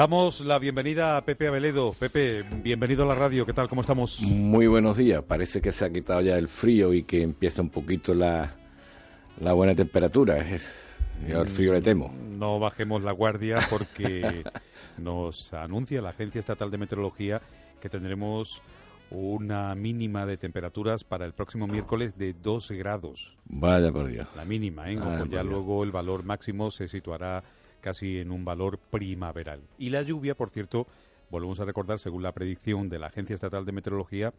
Damos la bienvenida a Pepe Aveledo. Pepe, bienvenido a la radio. ¿Qué tal? ¿Cómo estamos? Muy buenos días. Parece que se ha quitado ya el frío y que empieza un poquito la, la buena temperatura. Es, yo al frío le temo. No bajemos la guardia porque nos anuncia la Agencia Estatal de Meteorología que tendremos una mínima de temperaturas para el próximo miércoles de 2 grados. Vaya por Dios. La mínima, ¿eh? Ojo, ya luego el valor máximo se situará casi en un valor primaveral. Y la lluvia, por cierto, volvemos a recordar, según la predicción de la Agencia Estatal de Meteorología,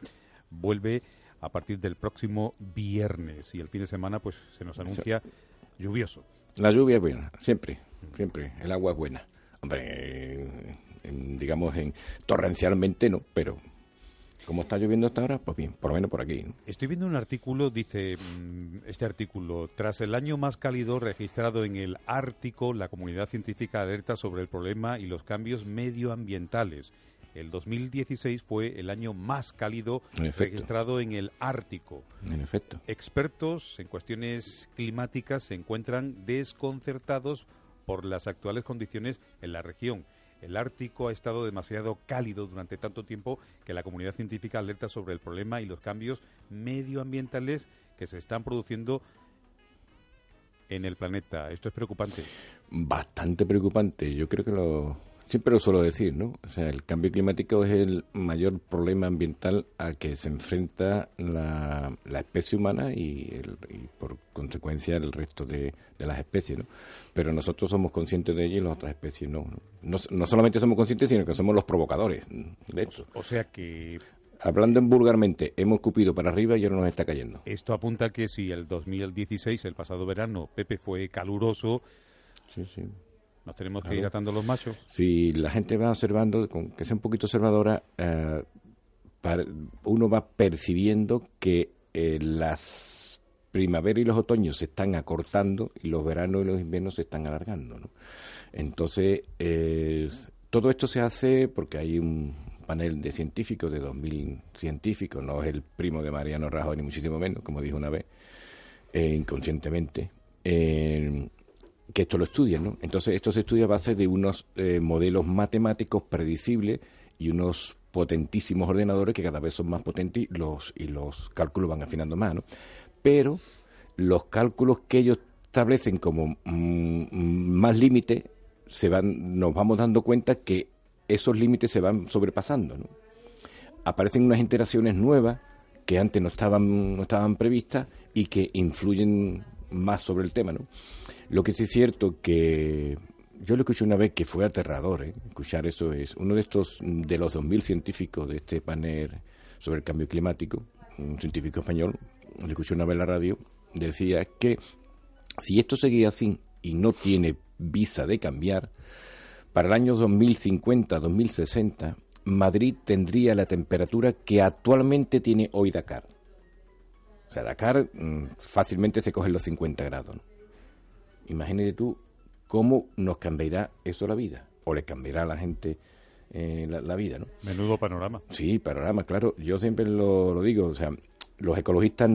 vuelve a partir del próximo viernes y el fin de semana pues se nos anuncia lluvioso. La lluvia es buena, siempre, siempre. El agua es buena. Hombre, digamos, en, torrencialmente no, pero como está lloviendo hasta ahora, pues bien, por lo menos por aquí. Estoy viendo un artículo, dice mm, este artículo, tras el año más cálido registrado en el Ártico, la comunidad científica alerta sobre el problema y los cambios medioambientales. El 2016 fue el año más cálido registrado en el Ártico. En efecto. Expertos en cuestiones climáticas se encuentran desconcertados por las actuales condiciones en la región. El Ártico ha estado demasiado cálido durante tanto tiempo que la comunidad científica alerta sobre el problema y los cambios medioambientales que se están produciendo en el planeta. Esto es preocupante. Bastante preocupante. Yo creo que lo, Siempre lo suelo decir, ¿no? O sea, el cambio climático es el mayor problema ambiental a que se enfrenta la, especie humana y, por consecuencia el resto de, las especies, ¿no? Pero nosotros somos conscientes de ello y las otras especies no, no. No, solamente somos conscientes, sino que somos los provocadores de eso. O, sea que hablando en vulgarmente, hemos cupido para arriba y ahora nos está cayendo. Esto apunta que si el 2016, el pasado verano, Pepe fue caluroso, sí, sí. Nos tenemos que ir atando los machos. Si la gente va observando, con que sea un poquito observadora, eh, uno va percibiendo que eh, las primaveras y los otoños se están acortando y los veranos y los inviernos se están alargando. ¿no? Entonces, todo esto se hace porque hay un panel de científicos, de 2.000 científicos, no es el primo de Mariano Rajoy ni muchísimo menos, como dijo una vez, eh, inconscientemente que esto lo estudian, ¿no? Entonces esto se estudia a base de unos eh, modelos matemáticos predecibles y unos potentísimos ordenadores que cada vez son más potentes y los, cálculos van afinando más, ¿no? Pero los cálculos que ellos establecen como mm, más límites, se van, nos vamos dando cuenta que esos límites se van sobrepasando, ¿no? Aparecen unas interacciones nuevas que antes no estaban, no estaban previstas y que influyen más sobre el tema, ¿no? Lo que sí es cierto que yo lo escuché una vez que fue aterrador, ¿eh? escuchar eso es uno de estos de los 2000 científicos de este panel sobre el cambio climático, un científico español, lo escuché una vez en la radio, decía que si esto seguía así y no tiene visa de cambiar, para el año 2050-2060 Madrid tendría la temperatura que actualmente tiene hoy Dakar. O sea, Dakar mm, fácilmente se cogen los 50 grados. Imagínate tú cómo nos cambiará eso la vida, o le cambiará a la gente eh, la, vida, ¿no? Menudo panorama. Sí, panorama, claro. Yo siempre lo, digo, o sea, los ecologistas,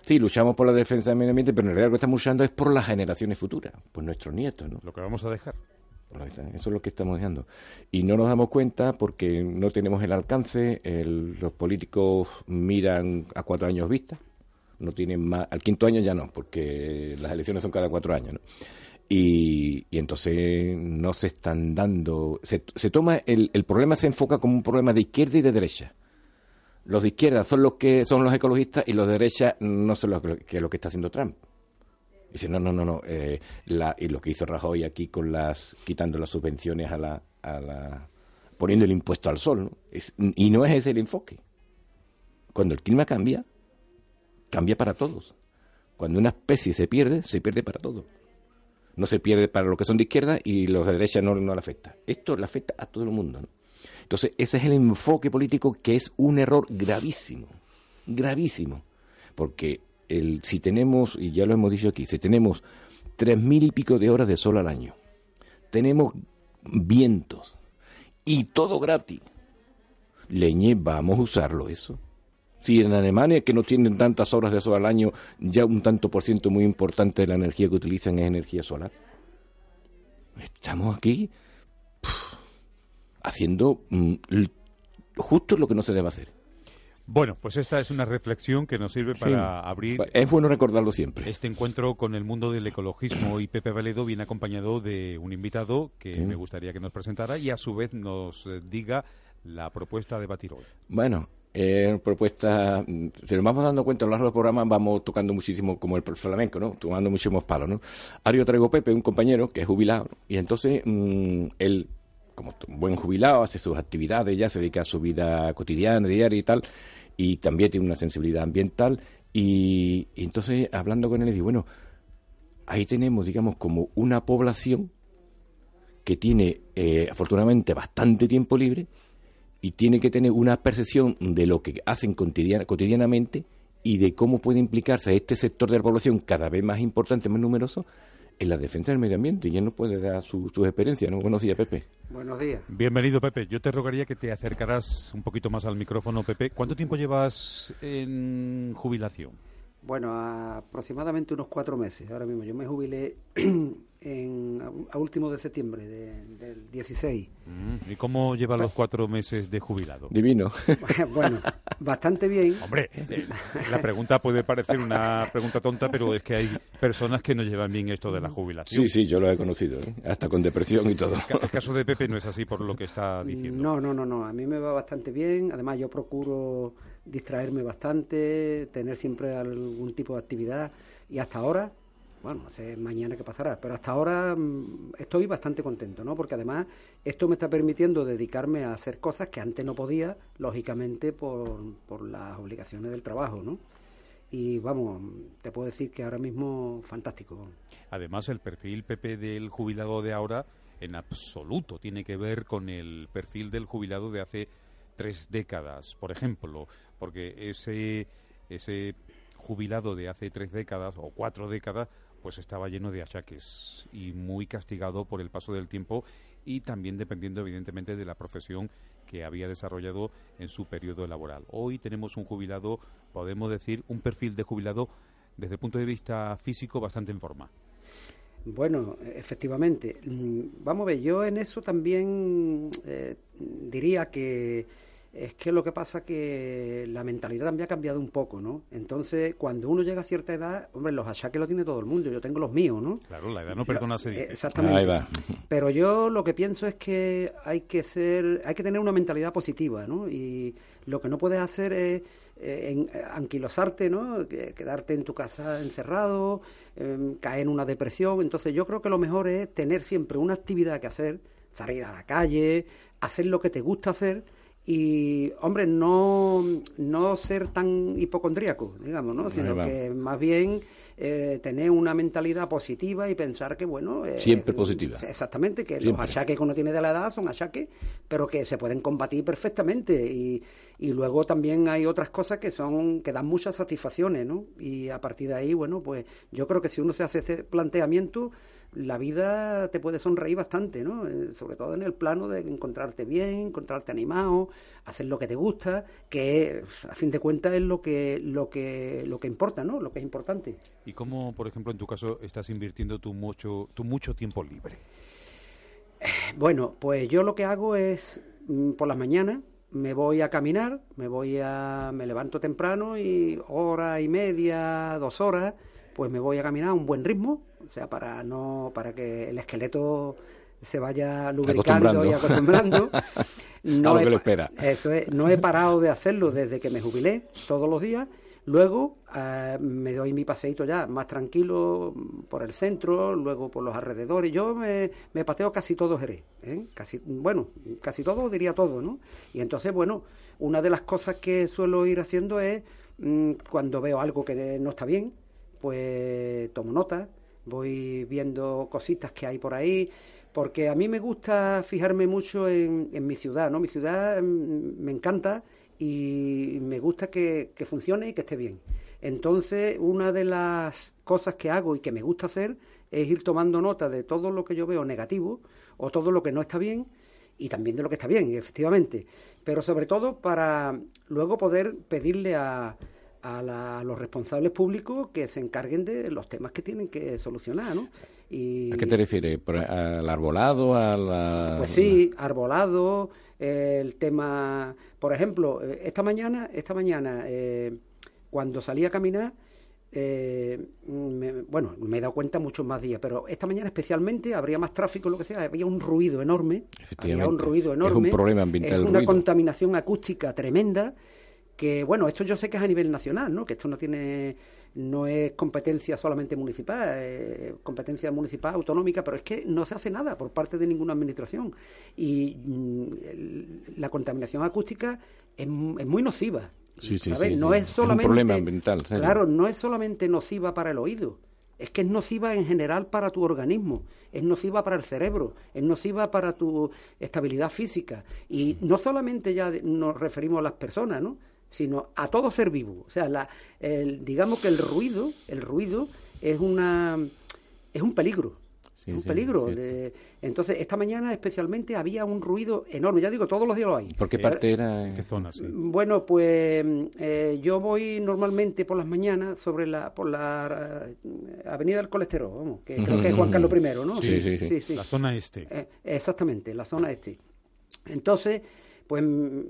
sí, luchamos por la defensa del medio ambiente, pero en realidad lo que estamos luchando es por las generaciones futuras, por nuestros nietos, ¿no? Lo que vamos a dejar. Eso es lo que estamos dejando. Y no nos damos cuenta porque no tenemos el alcance, los políticos miran a cuatro años vista, no tienen más, al quinto año ya no, porque las elecciones son cada cuatro años, ¿no? Y, entonces no se están dando, se, se toma, el, el problema se enfoca como un problema de izquierda y de derecha. Los de izquierda son los que son los ecologistas y los de derecha no son los que, lo que está haciendo Trump. Dice, no, no, no, no. Eh, y lo que hizo Rajoy aquí con las, quitando las subvenciones a la, a la poniendo el impuesto al sol, ¿no? y no es ese el enfoque. Cuando el clima cambia, cambia para todos. Cuando una especie se pierde, se pierde para todos. No se pierde para los que son de izquierda y los de derecha no, no le afecta. Esto le afecta a todo el mundo. Entonces, ese es el enfoque político que es un error gravísimo. Gravísimo. Porque el, si tenemos, y ya lo hemos dicho aquí, si tenemos tres mil y pico de horas de sol al año, tenemos vientos y todo gratis, leñe, vamos a usarlo eso. Si en Alemania, que no tienen tantas horas de sol al año, ya un tanto por ciento muy importante de la energía que utilizan es energía solar. Estamos aquí. haciendo mm, justo lo que no se debe hacer. Bueno, pues esta es una reflexión que nos sirve para abrir. Es bueno recordarlo siempre. Este encuentro con el mundo del ecologismo y Pepe Valedo viene acompañado de un invitado que me gustaría que nos presentara y a su vez nos eh, diga la propuesta de batir hoy. Bueno, eh, propuesta, mm, si nos vamos dando cuenta a lo largo del programa, vamos tocando muchísimo como el flamenco, ¿no? Tomando muchísimos palos, ¿no? Ahora yo traigo Pepe, un compañero que es jubilado, y entonces mm, él, como buen jubilado, hace sus actividades, ya se dedica a su vida cotidiana, diaria y tal, y también tiene una sensibilidad ambiental, y, entonces hablando con él, le digo, bueno, ahí tenemos, digamos, como una población que tiene, eh, afortunadamente, bastante tiempo libre, y tiene que tener una percepción de lo que hacen cotidianamente y de cómo puede implicarse este sector de la población cada vez más importante, más numeroso, en la defensa del medio ambiente. Y él nos puede dar su, su experiencia. ¿no? Buenos días, Pepe. Buenos días. Bienvenido, Pepe. Yo te rogaría que te acercaras un poquito más al micrófono, Pepe. ¿Cuánto tiempo llevas en jubilación? Bueno, aproximadamente unos cuatro meses. Ahora mismo yo me jubilé en, a último de septiembre del 16. Mm, ¿Y cómo lleva los cuatro meses de jubilado? Divino. bueno, bastante bien. Hombre, eh, la pregunta puede parecer una pregunta tonta, pero es que hay personas que no llevan bien esto de la jubilación. Sí, sí, yo lo he conocido, ¿eh? hasta con depresión y todo. El caso de Pepe no es así por lo que está diciendo. No, no, no, no. A mí me va bastante bien. Además, yo procuro distraerme bastante, tener siempre algún tipo de actividad y hasta ahora, bueno, no sé mañana qué pasará, pero hasta ahora mm, estoy bastante contento, ¿no? Porque además esto me está permitiendo dedicarme a hacer cosas que antes no podía, lógicamente por, por las obligaciones del trabajo, ¿no? Y vamos, te puedo decir que ahora mismo fantástico. Además, el perfil Pepe del jubilado de ahora en absoluto tiene que ver con el perfil del jubilado de hace tres décadas, por ejemplo, porque ese, ese jubilado de hace tres décadas o cuatro décadas, pues estaba lleno de achaques y muy castigado por el paso del tiempo y también dependiendo evidentemente de la profesión que había desarrollado en su periodo laboral. Hoy tenemos un jubilado, podemos decir, un perfil de jubilado desde el punto de vista físico bastante en forma. Bueno, efectivamente. Mm, vamos a ver, yo en eso también eh, diría que es que lo que pasa es que la mentalidad también ha cambiado un poco, ¿no? Entonces, cuando uno llega a cierta edad, hombre, los achaques lo tiene todo el mundo, yo tengo los míos, ¿no? Claro, la edad no perdona. Exactamente. Ahí va. Pero yo lo que pienso es que hay que ser, hay que tener una mentalidad positiva, ¿no? Y lo que no puedes hacer es eh, anquilosarte, ¿no? Quedarte en tu casa encerrado, em, caer en una depresión. Entonces, yo creo que lo mejor es tener siempre una actividad que hacer, salir a la calle, hacer lo que te gusta hacer y, hombre, no, no ser tan hipocondríaco, digamos, ¿no? Sino que más bien eh, tener una mentalidad positiva y pensar que, bueno... Eh, Siempre positiva. Exactamente, que los achaques que uno tiene de la edad son achaques, pero que se pueden combatir perfectamente. Y, y luego también hay otras cosas que son que dan muchas satisfacciones, ¿no? Y a partir de ahí, bueno, pues yo creo que si uno se hace ese planteamiento la vida te puede sonreír bastante, ¿no? Eh, sobre todo en el plano de encontrarte bien, encontrarte animado, hacer lo que te gusta, que a fin de cuentas es lo que lo que lo que importa, ¿no? Lo que es importante. ¿Y cómo, por ejemplo, en tu caso estás invirtiendo tu mucho tu mucho tiempo libre? Eh, bueno, pues yo lo que hago es mm, por las mañanas me voy a caminar, me voy a me levanto temprano y hora y media, dos horas, pues me voy a caminar a un buen ritmo o sea, para no para que el esqueleto se vaya lubricando y acostumbrando. No a lo que espera. Eso es, no he parado de hacerlo desde que me jubilé, todos los días. Luego eh, me doy mi paseito ya más tranquilo por el centro, luego por los alrededores. Yo me, me paseo casi todo Jerez, ¿eh? casi, bueno, casi todo diría todo, ¿no? Y entonces, bueno, una de las cosas que suelo ir haciendo es mm, cuando veo algo que no está bien, pues tomo nota, voy viendo cositas que hay por ahí, porque a mí me gusta fijarme mucho en, mi ciudad, ¿no? Mi ciudad mm, me encanta y me gusta que, funcione y que esté bien. Entonces, una de las cosas que hago y que me gusta hacer es ir tomando nota de todo lo que yo veo negativo o todo lo que no está bien y también de lo que está bien, efectivamente. Pero sobre todo para luego poder pedirle a, a, los responsables públicos que se encarguen de los temas que tienen que solucionar, ¿no? Y, ¿A qué te refieres? ¿Al arbolado? A la... Pues sí, arbolado, el tema... Por ejemplo, eh, esta mañana, esta mañana eh, cuando salí a caminar, eh, bueno, me he dado cuenta muchos más días, pero esta mañana especialmente habría más tráfico, lo que sea, había un ruido enorme. Había un ruido enorme. Es un problema ambiental. Es una contaminación acústica tremenda que bueno, esto yo sé que es a nivel nacional, ¿no? Que esto no tiene no es competencia solamente municipal, es competencia municipal autonómica, pero es que no se hace nada por parte de ninguna administración y mm, la contaminación acústica es, muy nociva. Sí, sí, sí, no es solamente un problema ambiental. Claro, no es solamente nociva para el oído, es que es nociva en general para tu organismo, es nociva para el cerebro, es nociva para tu estabilidad física. Y no solamente ya nos referimos a las personas, ¿no? Sino a todo ser vivo. O sea, la, el, digamos que el ruido, el ruido es una es un peligro. un peligro. entonces, esta mañana especialmente había un ruido enorme. Ya digo, todos los días lo hay. ¿Por qué parte era? ¿En qué zona? Sí. Bueno, pues eh, yo voy normalmente por las mañanas sobre la por la eh, Avenida del Colesterol, vamos, que creo que es Juan Carlos I, ¿no? Sí, sí, sí. La zona este. Eh, exactamente, la zona este. Entonces, pues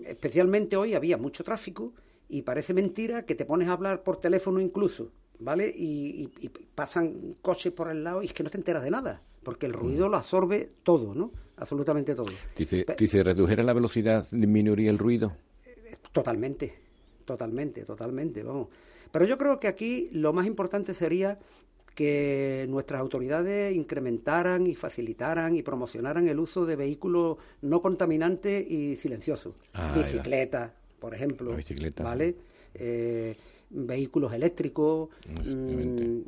especialmente hoy había mucho tráfico y parece mentira que te pones a hablar por teléfono incluso, ¿vale? Y, pasan coches por el lado y es que no te enteras de nada, porque el ruido lo absorbe todo, ¿no? Absolutamente todo. Dice, dice redujera la velocidad, disminuiría el ruido. Totalmente, totalmente, totalmente, vamos. Pero yo creo que aquí lo más importante sería que nuestras autoridades incrementaran y facilitaran y promocionaran el uso de vehículos no contaminantes y silenciosos. Ah, Bicicletas, por ejemplo. ¿Vale? Eh, vehículos eléctricos. Mm,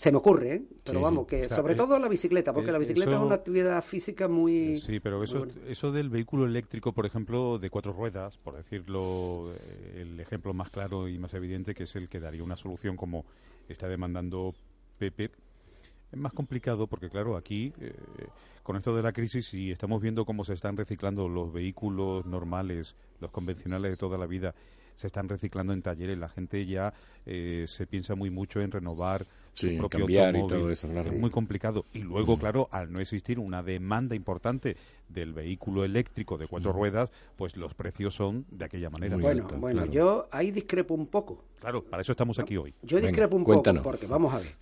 se me ocurre, ¿eh? pero vamos, que sobre eh, todo la bicicleta, porque la bicicleta es una actividad física muy... Sí, pero eso, eso del vehículo eléctrico, por ejemplo, de cuatro ruedas, por decirlo, el ejemplo más claro y más evidente, que es el que daría una solución como está demandando Pepe, es más complicado porque, claro, aquí, eh, con esto de la crisis, y estamos viendo cómo se están reciclando los vehículos normales, los convencionales de toda la vida, se están reciclando en talleres. La gente ya eh, se piensa muy mucho en renovar su propio automóvil. Es muy complicado. Y luego, claro, al no existir una demanda importante del vehículo eléctrico de cuatro ruedas, pues los precios son de aquella manera. bueno, bueno, yo ahí discrepo un poco. Claro, para eso estamos aquí hoy. Yo discrepo un poco, porque vamos a ver.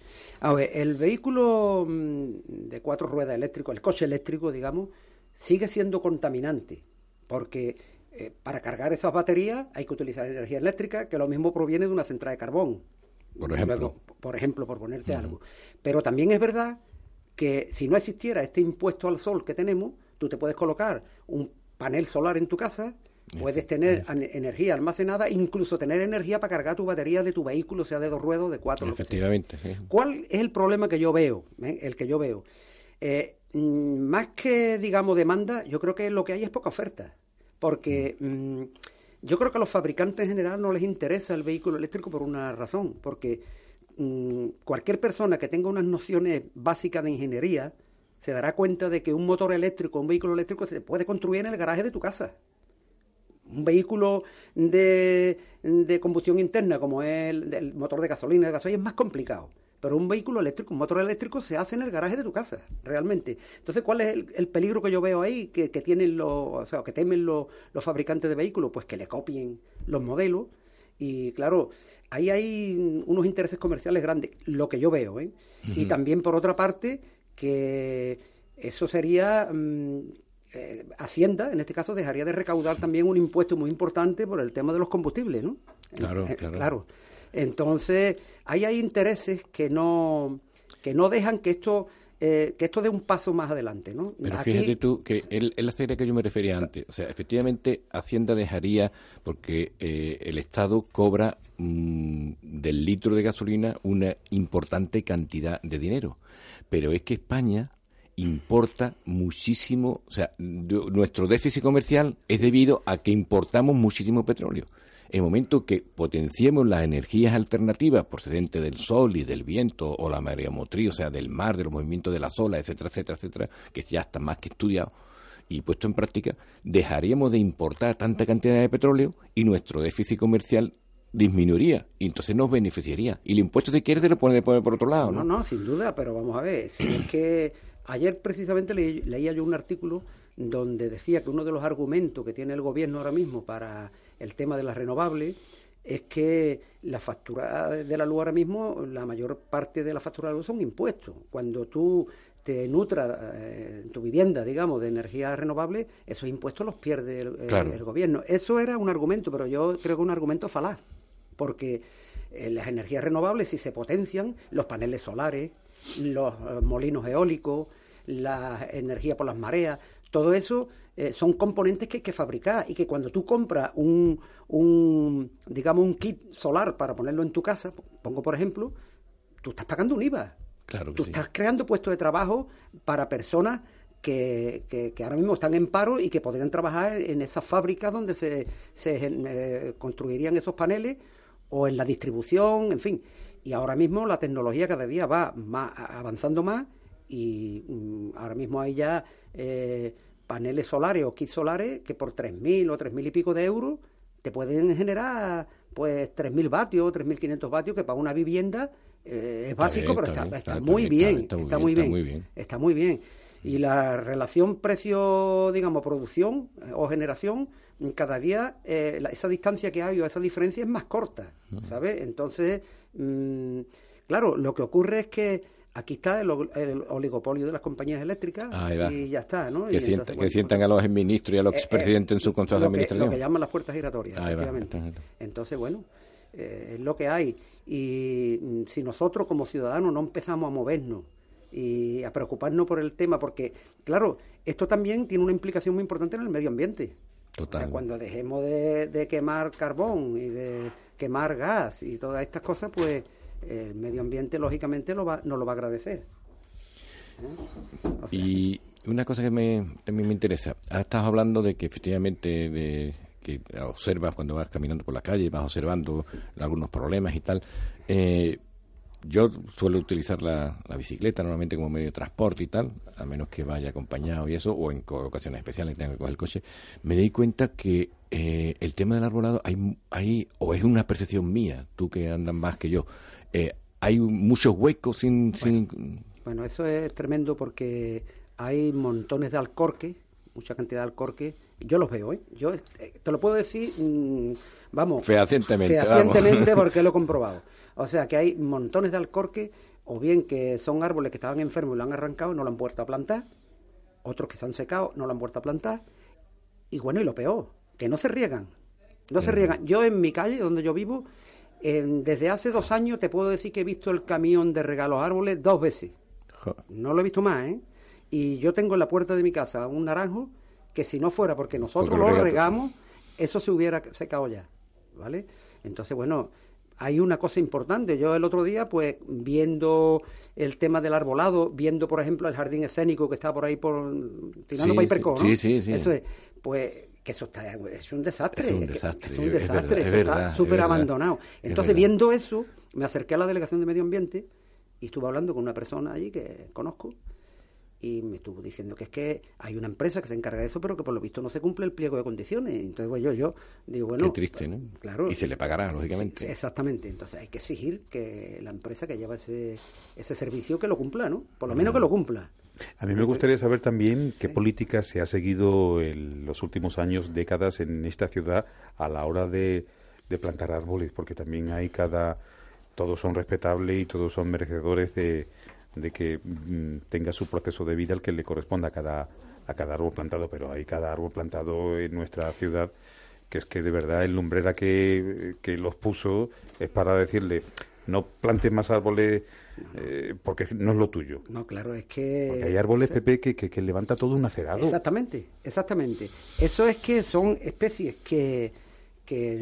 A ver, el vehículo mm, de cuatro ruedas eléctrico, el coche eléctrico, digamos, sigue siendo contaminante, porque eh, para cargar esas baterías hay que utilizar energía eléctrica, que lo mismo proviene de una central de carbón. Por ejemplo. por ejemplo, por ponerte algo. Pero también es verdad que si no existiera este impuesto al sol que tenemos, tú te puedes colocar un panel solar en tu casa, puedes tener energía almacenada, incluso tener energía para cargar tu batería de tu vehículo, sea de dos ruedas, de cuatro. Efectivamente. ¿Cuál es el problema que yo veo? Eh? El que yo veo. Eh, mm, más que, digamos, demanda, yo creo que lo que hay es poca oferta porque mm, yo creo que a los fabricantes en general no les interesa el vehículo eléctrico por una razón, porque mm, cualquier persona que tenga unas nociones básicas de ingeniería se dará cuenta de que un motor eléctrico, un vehículo eléctrico se puede construir en el garaje de tu casa. Un vehículo de, combustión interna como es el, motor de gasolina, de gasolina es más complicado pero un vehículo eléctrico, un motor eléctrico se hace en el garaje de tu casa, realmente. Entonces, ¿cuál es el, peligro que yo veo ahí que, tienen los, o sea, que temen los, fabricantes de vehículos? Pues que le copien los modelos y, claro, ahí hay unos intereses comerciales grandes, lo que yo veo, ¿eh? Y también, por otra parte, que eso sería... Mm, eh, Hacienda, en este caso, dejaría de recaudar también un impuesto muy importante por el tema de los combustibles, ¿no? Claro, eh, claro. claro. Entonces, ahí hay intereses que no, que no dejan que esto eh, que esto dé un paso más adelante, ¿no? Pero fíjate tú que es la serie que yo me refería antes. O sea, efectivamente, Hacienda dejaría, porque eh, el Estado cobra mm, del litro de gasolina una importante cantidad de dinero. Pero es que España importa muchísimo, o sea, nuestro déficit comercial es debido a que importamos muchísimo petróleo. En el momento que potenciemos las energías alternativas procedentes del sol y del viento o la mareomotriz, o sea, del mar, de los movimientos de las olas, etcétera, etcétera, etcétera, que ya está más que estudiado y puesto en práctica, dejaríamos de importar tanta cantidad de petróleo y nuestro déficit comercial disminuiría y entonces nos beneficiaría. Y el impuesto, si quieres, lo pone, por otro lado, ¿no? No, sin duda, pero vamos a ver. Si es que ayer precisamente leía yo un artículo donde decía que uno de los argumentos que tiene el gobierno ahora mismo para el tema de las renovables es que la factura de la luz ahora mismo, la mayor parte de la factura de la luz son impuestos. Cuando tú te nutra eh, tu vivienda, digamos, de energía renovable, esos impuestos los pierde el, gobierno. Eso era un argumento, pero yo creo que es un argumento falaz, porque eh, las energías renovables, si se potencian, los paneles solares, los eh, molinos eólicos, la energía por las mareas, todo eso eh, son componentes que hay que fabricar y que cuando tú compras un, un, digamos, un kit solar para ponerlo en tu casa, pongo por ejemplo, tú estás pagando un IVA. Claro tú estás creando puestos de trabajo para personas que, que, ahora mismo están en paro y que podrían trabajar en esas fábricas donde se, se eh, construirían esos paneles o en la distribución, en fin. Y ahora mismo la tecnología cada día va más, avanzando más y mm, ahora mismo hay ya eh, paneles solares o kits solares que por 3.000 o 3.000 y pico de euros te pueden generar pues 3.000 vatios, 3.500 vatios, que para una vivienda eh, es básico, pero está, muy bien, está, muy bien, está muy bien. Y la relación precio, digamos, producción eh, o generación, cada día eh, esa distancia que hay o esa diferencia es más corta, ¿sabes? Entonces, mm, claro, lo que ocurre es que aquí está el, oligopolio de las compañías eléctricas y ya está, ¿no? Que, sientan a los ministros y a los eh, expresidentes en su eh, consejo de administración. Lo que llaman las puertas giratorias, efectivamente. Entonces, bueno, eh, es lo que hay. Y mm, si nosotros como ciudadanos no empezamos a movernos y a preocuparnos por el tema, porque, claro, esto también tiene una implicación muy importante en el medio ambiente. Total. cuando dejemos de, de quemar carbón y de quemar gas y todas estas cosas, pues el medio ambiente lógicamente lo va, nos lo va a agradecer. ¿Eh? Y una cosa que me, también me interesa, estás hablando de que efectivamente de, que observas cuando vas caminando por la calle, vas observando algunos problemas y tal. Eh, yo suelo utilizar la, bicicleta normalmente como medio de transporte y tal, a menos que vaya acompañado y eso, o en ocasiones especiales tenga que coger el coche. Me di cuenta que eh, el tema del arbolado hay, hay, o es una percepción mía, tú que andas más que yo, eh, hay muchos huecos sin bueno, eso es tremendo porque hay montones de alcorque, mucha cantidad de alcorque. Yo los veo, ¿eh? Yo eh, te lo puedo decir, mm, vamos. Fehacientemente. Fehacientemente porque lo he comprobado. O sea que hay montones de alcorque, o bien que son árboles que estaban enfermos y lo han arrancado y no lo han vuelto a plantar. Otros que se han secado, no lo han vuelto a plantar. Y bueno, y lo peor, que no se riegan. No se riegan. Yo en mi calle, donde yo vivo, desde hace dos años te puedo decir que he visto el camión de regalos árboles dos veces. No lo he visto más, ¿eh? Y yo tengo en la puerta de mi casa un naranjo que si no fuera porque nosotros lo regamos, eso se hubiera secado ya, ¿vale? Entonces, bueno, hay una cosa importante. Yo el otro día, pues, viendo el tema del arbolado, viendo, por ejemplo, el jardín escénico que está por ahí por tirando sí, ¿no? Sí, sí, sí. Eso es, pues que eso está, es un desastre. Es un desastre. Es, un desastre, está súper abandonado. Entonces, viendo eso, me acerqué a la Delegación de Medio Ambiente y estuve hablando con una persona allí que conozco y me estuvo diciendo que es que hay una empresa que se encarga de eso, pero que por lo visto no se cumple el pliego de condiciones. Entonces, pues yo, yo digo, bueno... Qué triste, ¿no? Claro. Y se le pagará, lógicamente. exactamente. Entonces hay que exigir que la empresa que lleva ese, ese servicio que lo cumpla, ¿no? Por lo menos que lo cumpla. A mí me gustaría saber también qué política se ha seguido en los últimos años, décadas en esta ciudad a la hora de, plantar árboles, porque también hay cada. Todos son respetables y todos son merecedores de, que mm, tenga su proceso de vida el que le corresponda a cada, a cada árbol plantado, pero hay cada árbol plantado en nuestra ciudad que es que de verdad el lumbrera que, que los puso es para decirle no plantes más árboles eh, porque no es lo tuyo. No, claro, es que... Porque hay árboles, Pepe, que, que, levanta todo un acerado. Exactamente, exactamente. Eso es que son especies que... que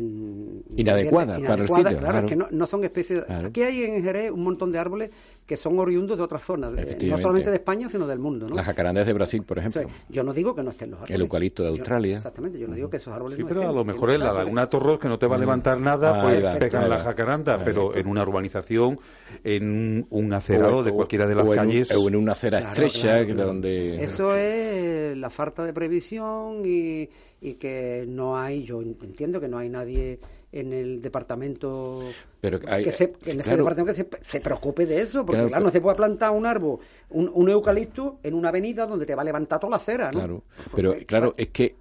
inadecuadas para el sitio. Claro, que no, son especies... Aquí hay en Jerez un montón de árboles que son oriundos de otras zonas, no solamente de España, sino del mundo. ¿no? Las jacarandas de Brasil, por ejemplo. yo no digo que no estén los árboles. El eucalipto de Australia. exactamente, yo no digo que esos árboles sí, pero a lo mejor en la laguna Torros, que no te va a levantar nada, pues pegan la jacaranda, pero en una urbanización, en un acerado de cualquiera de las calles... o en una acera estrecha, donde... Eso es la falta de previsión y, y que no hay, yo entiendo que no hay nadie en el departamento Pero hay- que se, en ese claro. departamento que se, se preocupe de eso, porque Claro, claro, no se puede plantar un árbol, un, un eucalipto en una avenida donde te va a levantar toda la acera, ¿no? Claro, pero Porque, claro, es que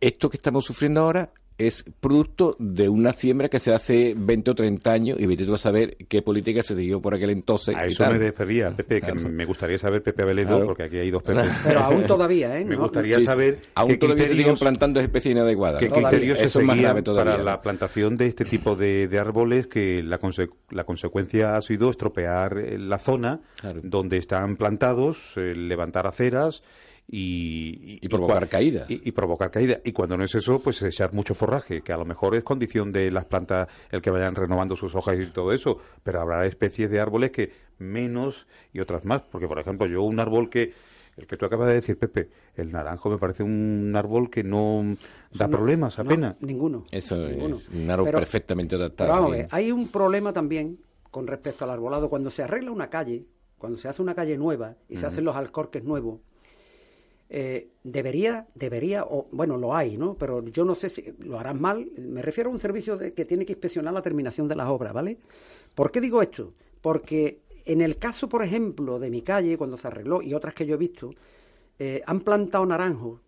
esto que estamos sufriendo ahora es producto de una siembra que se hace 20 o 30 años y vete tú a saber qué política se siguió por aquel entonces. A y eso tal. me refería, Pepe, que Claro. me gustaría saber, Pepe Abeledo, Claro. porque aquí hay dos Pepes. Pero aún todavía, ¿eh? Me gustaría Sí, sí. saber Aún qué todavía se siguen criterios, plantando especies inadecuadas. qué criterios se Eso es más seguían grave todavía. para la plantación de este tipo de, de árboles que la, conse- la consecuencia ha sido estropear eh, la zona Claro. donde están plantados, eh, levantar aceras y, Y provocar caídas. Y, y provocar caídas. Y cuando no es eso, pues echar mucho forraje, que a lo mejor es condición de las plantas el que vayan renovando sus hojas y todo eso, pero habrá especies de árboles que menos y otras más. Porque, por ejemplo, yo un árbol que, el que tú acabas de decir, Pepe, el naranjo me parece un árbol que no da no, problemas no, apenas. ninguno. Eso ninguno. es un árbol Pero- perfectamente adaptado. Pero vamos a bien. ver, hay un problema también con respecto al arbolado. Cuando se arregla una calle, cuando se hace una calle nueva y se hacen los alcorques nuevos, eh, debería, debería, o bueno, lo hay, ¿no? Pero yo no sé si lo harán mal. Me refiero a un servicio de- que tiene que inspeccionar la terminación de las obras, ¿vale? ¿Por qué digo esto? Porque en el caso, por ejemplo, de mi calle, cuando se arregló, y otras que yo he visto, eh, han plantado naranjos,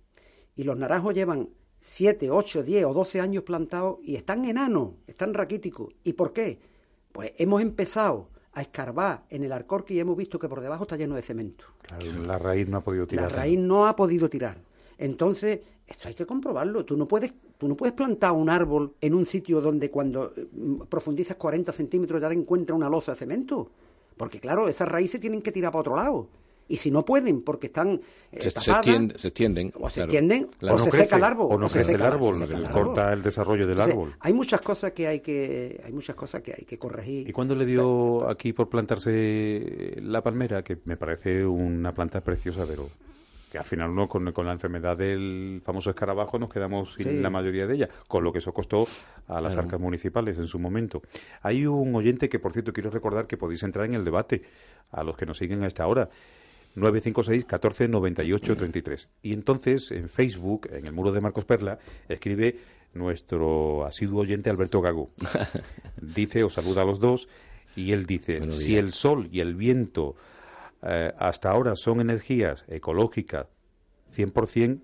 y los naranjos llevan 7, 8, 10 o 12 años plantados y están enanos, están raquíticos. ¿Y por qué? Pues hemos empezado a escarbar en el alcorque y hemos visto que por debajo está lleno de cemento. Claro, la raíz no ha podido La tirar. raíz no ha podido tirar. Entonces, esto hay que comprobarlo. Tú no puedes, tú no puedes plantar un árbol en un sitio donde cuando eh, profundizas 40 centímetros ya te encuentras una losa de cemento. Porque claro, esas raíces tienen que tirar para otro lado. Y si no pueden, porque están eh, se, se tapadas, extiende- se extienden. o se claro. extienden, Claro. o se crece, seca el árbol. O no se crece el seca- árbol, se seca se el corta árbol. el desarrollo del Entonces, árbol. Hay muchas cosas que hay que, hay muchas cosas que hay que corregir. ¿Y cuándo le dio aquí por plantarse la palmera? Que me parece una planta preciosa, pero que al final uno con, con la enfermedad del famoso escarabajo nos quedamos sin Sí. la mayoría de ella, con lo que eso costó a las Claro. arcas municipales en su momento. Hay un oyente que, por cierto, quiero recordar que podéis entrar en el debate, a los que nos siguen a esta hora. 956 14 98 33. Y entonces en Facebook, en el muro de Marcos Perla, escribe nuestro asiduo oyente Alberto Gago. dice, os saluda a los dos, y él dice, si el sol y el viento eh, hasta ahora son energías ecológicas 100%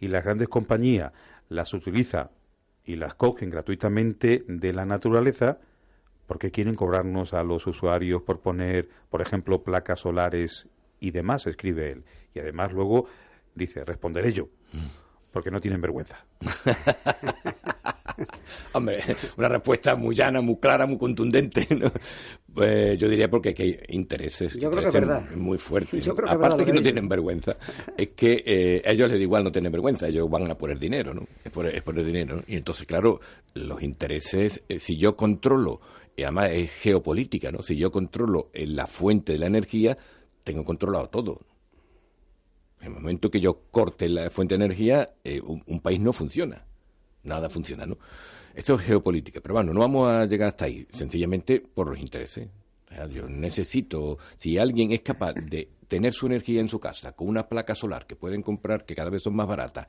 y las grandes compañías las utilizan y las cogen gratuitamente de la naturaleza, ¿por qué quieren cobrarnos a los usuarios por poner, por ejemplo, placas solares y demás? Escribe él. Y además luego dice, responderé yo, porque no tienen vergüenza. Hombre, una respuesta muy llana, muy clara, muy contundente. ¿no? Pues yo diría porque aquí hay intereses, Yo creo que verdad. muy fuertes. Yo creo que es Aparte verdad que no tienen vergüenza, es que eh, a ellos les da igual no tienen vergüenza, ellos van a por el dinero, ¿no? Es por, es por el dinero. ¿no? Y entonces, claro, los intereses, eh, si yo controlo, y además es geopolítica, ¿no? Si yo controlo eh, la fuente de la energía, tengo controlado todo. En el momento que yo corte la fuente de energía, eh, un, país no funciona. Nada funciona, ¿no? Esto es geopolítica, pero bueno, no vamos a llegar hasta ahí, sencillamente por los intereses. Yo necesito, si alguien es capaz de tener su energía en su casa con una placa solar que pueden comprar, que cada vez son más baratas,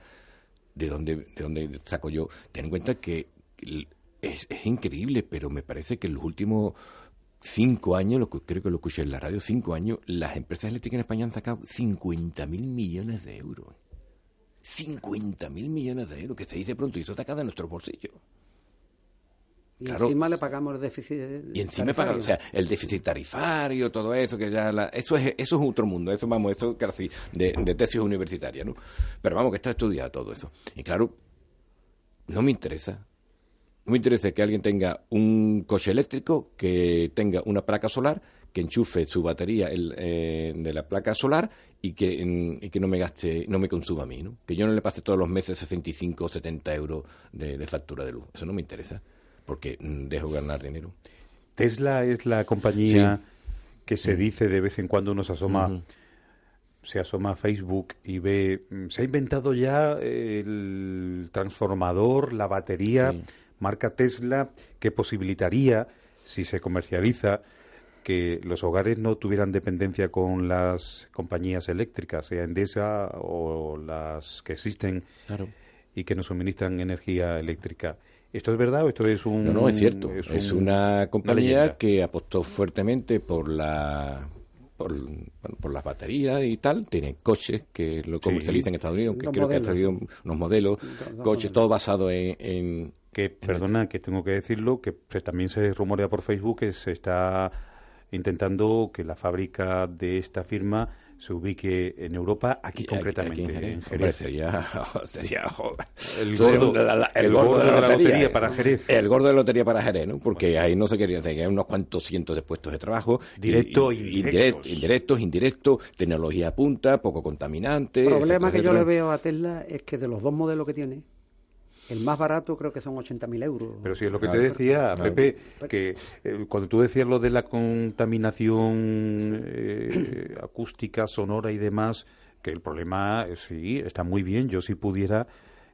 ¿de dónde, de dónde saco yo? Ten en cuenta que es, es increíble, pero me parece que en los últimos cinco años, lo que creo que lo escuché en la radio, cinco años, las empresas eléctricas en España han sacado 50 mil millones de euros. 50 mil millones de euros, que se dice pronto, y eso sacado de nuestro bolsillo. y claro. encima le pagamos el déficit. Y encima pagan, o sea, el déficit tarifario, todo eso, que ya la- eso es eso es otro mundo, eso vamos, eso casi de, de tesis universitaria, ¿no? Pero vamos, que está estudiado todo eso. Y claro, no me interesa. No me interesa que alguien tenga un coche eléctrico, que tenga una placa solar, que enchufe su batería el, eh, de la placa solar y que, en- y que no me gaste, no me consuma a mí, ¿no? Que yo no le pase todos los meses 65 o 70 euros de, de factura de luz. Eso no me interesa, porque mm, dejo ganar dinero. Tesla es la compañía Sí. que se dice de vez en cuando uno se asoma, se asoma a Facebook y ve, mm, se ha inventado ya el transformador, la batería, Sí. Marca Tesla, que posibilitaría, si se comercializa, que los hogares no tuvieran dependencia con las compañías eléctricas, sea Endesa o las que existen Claro. y que nos suministran energía eléctrica. ¿Esto es verdad o esto es un.? No, no, es cierto. Es, una compañía que apostó fuertemente por la. Por, por las baterías y tal, tiene coches que lo comercializan en Estados Unidos, que creo que han salido unos modelos, coches, todo basado en, que, perdona, que tengo que decirlo, que también se rumorea por Facebook que se está intentando que la fábrica de esta firma se ubique en Europa, aquí concretamente, en Jerez. sería, el gordo, el, gordo, de la, lotería, para Jerez. El gordo de la lotería para Jerez, ¿no? Porque ahí no se quería hacer, hay unos cuantos cientos de puestos de trabajo. Directo, indirectos. indirectos, indirectos, tecnología punta, poco contaminante. El problema que yo le veo a Tesla es que de los dos modelos que tiene, el más barato creo que son 80.000 euros. Pero sí, es lo que te decía, Pepe, que eh, cuando tú decías lo de la contaminación eh, acústica, sonora y demás, que el problema eh, sí está muy bien. Yo si pudiera,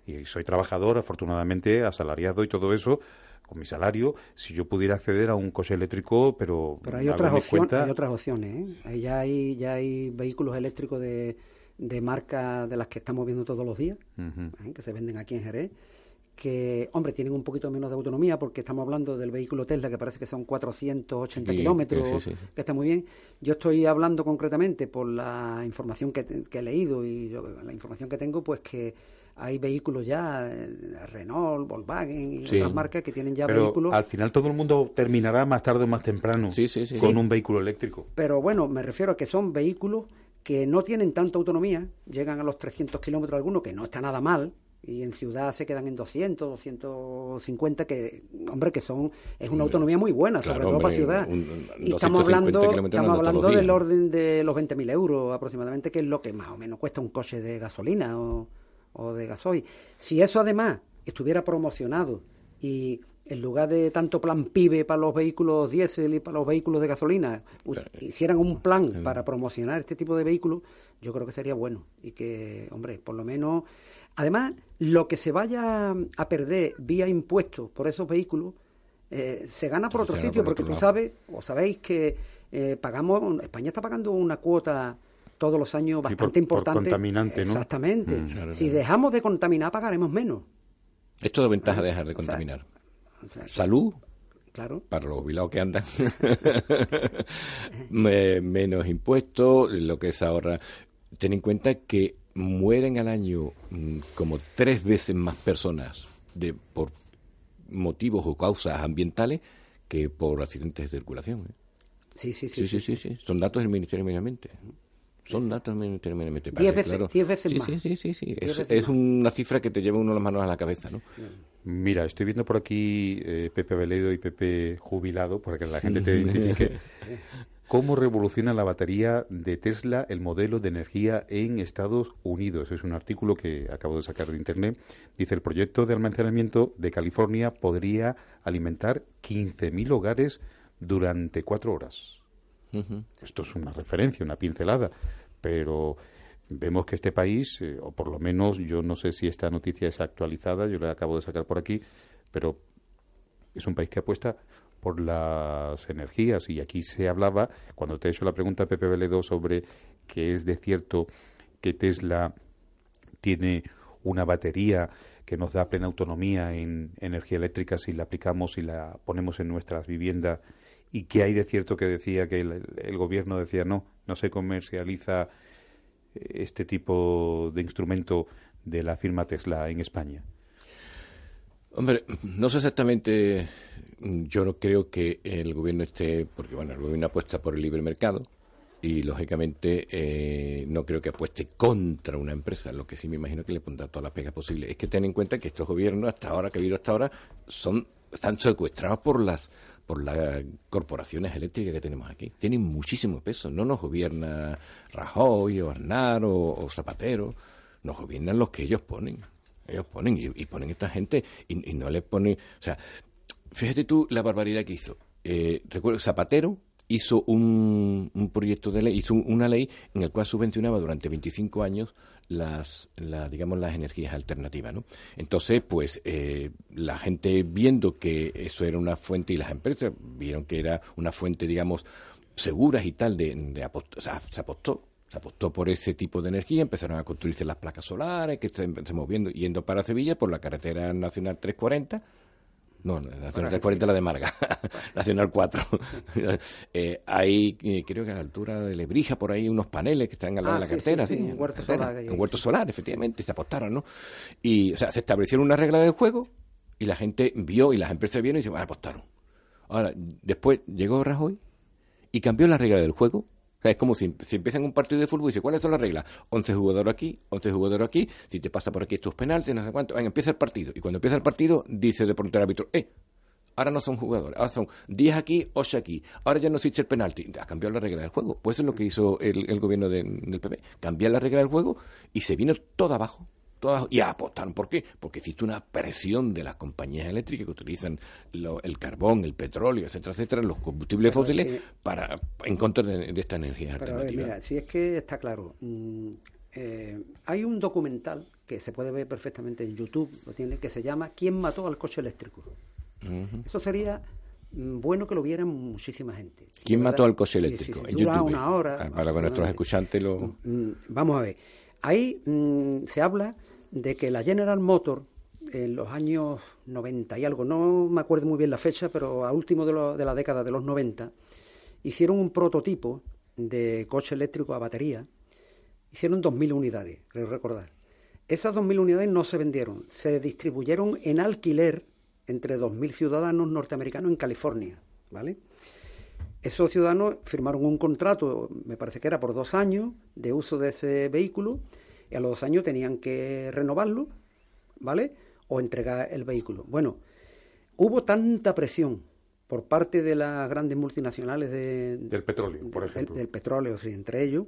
y soy trabajador, afortunadamente, asalariado y todo eso, con mi salario, si yo pudiera acceder a un coche eléctrico, pero... Pero hay, otras, opciones, hay otras opciones, ¿eh? ya hay, ya hay vehículos eléctricos de, de marca de las que estamos viendo todos los días, que se venden aquí en Jerez que, hombre, tienen un poquito menos de autonomía porque estamos hablando del vehículo Tesla que parece que son 480 kilómetros, que está muy bien. Yo estoy hablando concretamente por la información que, he leído y la información que tengo, pues que hay vehículos ya, eh, Renault, Volkswagen y otras marcas que tienen ya Pero vehículos. Al final todo el mundo terminará más tarde o más temprano con un vehículo eléctrico. Pero bueno, me refiero a que son vehículos que no tienen tanta autonomía, llegan a los 300 kilómetros algunos, que no está nada mal, y en ciudad se quedan en 200, 250, que, hombre, que son, es una autonomía muy buena, sobre todo para ciudad. y estamos hablando, estamos hablando del orden de los 20.000 euros aproximadamente, que es lo que más o menos cuesta un coche de gasolina o, o de gasoil. Si eso además estuviera promocionado y en lugar de tanto plan PIBE para los vehículos diésel y para los vehículos de gasolina, hicieran un plan para promocionar este tipo de vehículos, yo creo que sería bueno. Y que, hombre, por lo menos Además, lo que se vaya a perder vía impuestos por esos vehículos eh, se gana por otro sitio, porque tú sabes, o sabéis que eh, pagamos, España está pagando una cuota todos los años bastante importante. contaminante, ¿no? Exactamente. Mm, si dejamos de contaminar, pagaremos menos. Esto es ventaja de dejar de contaminar. Salud, Claro. Para los jubilados que andan. menos impuestos, lo que es ahora. Ten en cuenta que mueren al año mm, como tres veces más personas de, por motivos o causas ambientales que por accidentes de circulación. ¿eh? Sí, sí, sí, sí, sí, Son datos del Ministerio de Medio Ambiente. Son datos. Diez veces, veces más. Sí, sí, sí. Es, una cifra que te lleva uno las manos a la cabeza, ¿no? Mira, estoy viendo por aquí eh, Pepe Veledo y Pepe Jubilado, para que la gente te identifique. ¿Cómo revoluciona la batería de Tesla el modelo de energía en Estados Unidos? Es un artículo que acabo de sacar de Internet. Dice, el proyecto de almacenamiento de California podría alimentar 15.000 hogares durante cuatro horas. Esto es una referencia, una pincelada, pero vemos que este país, eh, o por lo menos yo no sé si esta noticia es actualizada, yo la acabo de sacar por aquí, pero es un país que apuesta por las energías. Y aquí se hablaba, cuando te he hecho la pregunta, Pepe Veledo, sobre que es de cierto que Tesla tiene una batería que nos da plena autonomía en energía eléctrica si la aplicamos y la ponemos en nuestras viviendas y que hay de cierto que decía que el, gobierno decía no, no se comercializa eh, este tipo de instrumento de la firma Tesla en España. Hombre, no sé exactamente, yo no creo que el gobierno esté, porque bueno, el gobierno apuesta por el libre mercado y lógicamente eh, no creo que apueste contra una empresa, lo que sí me imagino que le pondrá todas las pegas posibles. Es que ten en cuenta que estos gobiernos, hasta ahora, que ha habido hasta ahora, son, están secuestrados por las por las corporaciones eléctricas que tenemos aquí. Tienen muchísimo peso. No nos gobierna Rajoy o Aznar o Zapatero, nos gobiernan los que ellos ponen. Ellos ponen y, ponen esta gente y, no les ponen. O sea, fíjate tú la barbaridad que hizo. Eh, recuerdo, Zapatero hizo un, proyecto de ley, hizo una ley en el cual subvencionaba durante 25 años las, digamos, las energías alternativas, ¿no? Entonces, pues, eh, la gente viendo que eso era una fuente y las empresas vieron que era una fuente, digamos, seguras y tal de, de se apostó se apostó por ese tipo de energía, empezaron a construirse las placas solares, que se, se moviendo, yendo para Sevilla por la carretera nacional 340, No, Nacional 40 la de Marga, Nacional 4. eh, hay, eh, creo que a la altura de Lebrija, por ahí, unos paneles que están al lado Ah, de la sí, cartera. sí, sí, huerto en la cartera. solar. Un huerto solar, efectivamente, se apostaron, ¿no? Y, o sea, se establecieron una regla del juego y la gente vio y las empresas vieron y se apostaron. Ahora, después llegó Rajoy y cambió la regla del juego. Es como si, si empiezan un partido de fútbol y dice, ¿cuáles son las reglas? 11 jugadores aquí, 11 jugadores aquí, si te pasa por aquí estos penaltis, no sé cuánto. Venga, empieza el partido. Y cuando empieza el partido, dice de pronto el árbitro, eh, ahora no son jugadores, ahora son 10 aquí, 8 aquí. Ahora ya no existe el penalti. Ha cambiado la regla del juego. Pues eso es lo que hizo el, gobierno de- del PP. Cambiar la regla del juego y se vino todo abajo. Y apostaron. ¿Por qué? Porque existe una presión de las compañías eléctricas que utilizan lo- el carbón, el petróleo, etcétera, etcétera, los combustibles Pero es fósiles que- para en contra de, de esta energía ver, alternativa. mira, si es que está claro. mm, eh, hay un documental que se puede ver perfectamente en YouTube, lo tiene, que se llama ¿Quién mató al coche eléctrico? Eso sería mm, bueno que lo vieran muchísima gente. ¿Quién mató al coche Sí, sí, eléctrico? sí, en dura YouTube. una hora. Ah, Para que nuestros escuchantes lo. Mm, Vamos a ver. Ahí se habla de que la General Motors en los años 90 y algo, no me acuerdo muy bien la fecha, pero a último de, de la década de los 90, hicieron un prototipo de coche eléctrico a batería. Hicieron 2.000 unidades, creo recordar. Esas 2.000 unidades no se vendieron, se distribuyeron en alquiler entre 2.000 ciudadanos norteamericanos en California, ¿vale? Esos ciudadanos firmaron un contrato, me parece que era por dos años, de uso de ese vehículo, y a los dos años tenían que renovarlo, ¿vale? O entregar el vehículo. Bueno, hubo tanta presión por parte de las grandes multinacionales de, Del petróleo, por ejemplo. Del, petróleo, sí, entre ellos,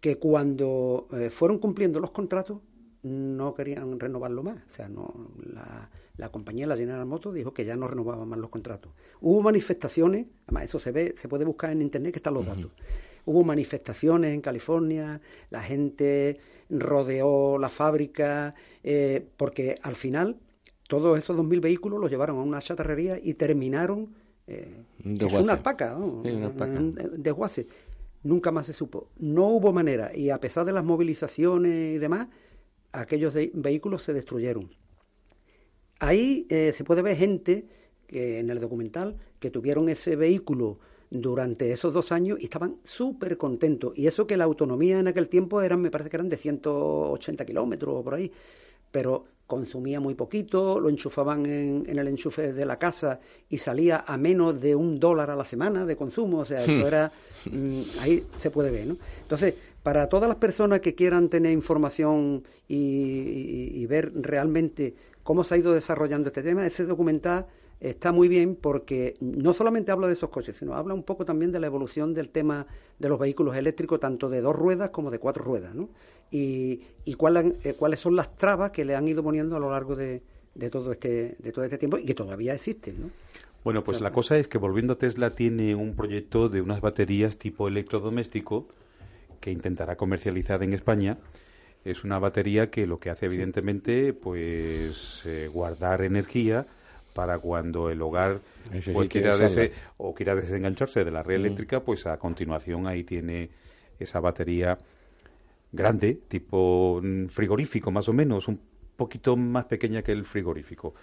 que cuando eh, fueron cumpliendo los contratos no querían renovarlo más. O sea, no, la, la compañía, la General Motors, dijo que ya no renovaba más los contratos. Hubo manifestaciones, además eso se ve, se puede buscar en internet que están los datos. Hubo manifestaciones en California, la gente rodeó la fábrica, eh, porque al final todos esos 2.000 vehículos los llevaron a una chatarrería y terminaron eh, es una alpaca, ¿no? Sí, una alpaca. Un desguace. Nunca más se supo. No hubo manera. Y a pesar de las movilizaciones y demás, aquellos de- vehículos se destruyeron. Ahí eh, se puede ver gente que en el documental que tuvieron ese vehículo durante esos dos años y estaban súper contentos. Y eso que la autonomía en aquel tiempo eran, me parece que eran de 180 kilómetros o por ahí, pero consumía muy poquito, lo enchufaban en, en el enchufe de la casa y salía a menos de un dólar a la semana de consumo, o sea, eso era, mm, ahí se puede ver, ¿no? Entonces, para todas las personas que quieran tener información y, y- y ver realmente cómo se ha ido desarrollando este tema, ese documental está muy bien porque no solamente habla de esos coches, sino habla un poco también de la evolución del tema de los vehículos eléctricos, tanto de dos ruedas como de cuatro ruedas, ¿no? Y, y cuál han- eh, cuáles son las trabas que le han ido poniendo a lo largo de, de todo este de todo este tiempo y que todavía existen, ¿no? Bueno, pues la cosa es que volviendo a Tesla tiene un proyecto de unas baterías tipo electrodoméstico que intentará comercializar en España. Es una batería que lo que hace evidentemente pues eh, guardar energía para cuando el hogar pues, quiera dese- o quiera desengancharse de la red eléctrica, pues a continuación ahí tiene esa batería grande, tipo mm, frigorífico más o menos, un poquito más pequeña que el frigorífico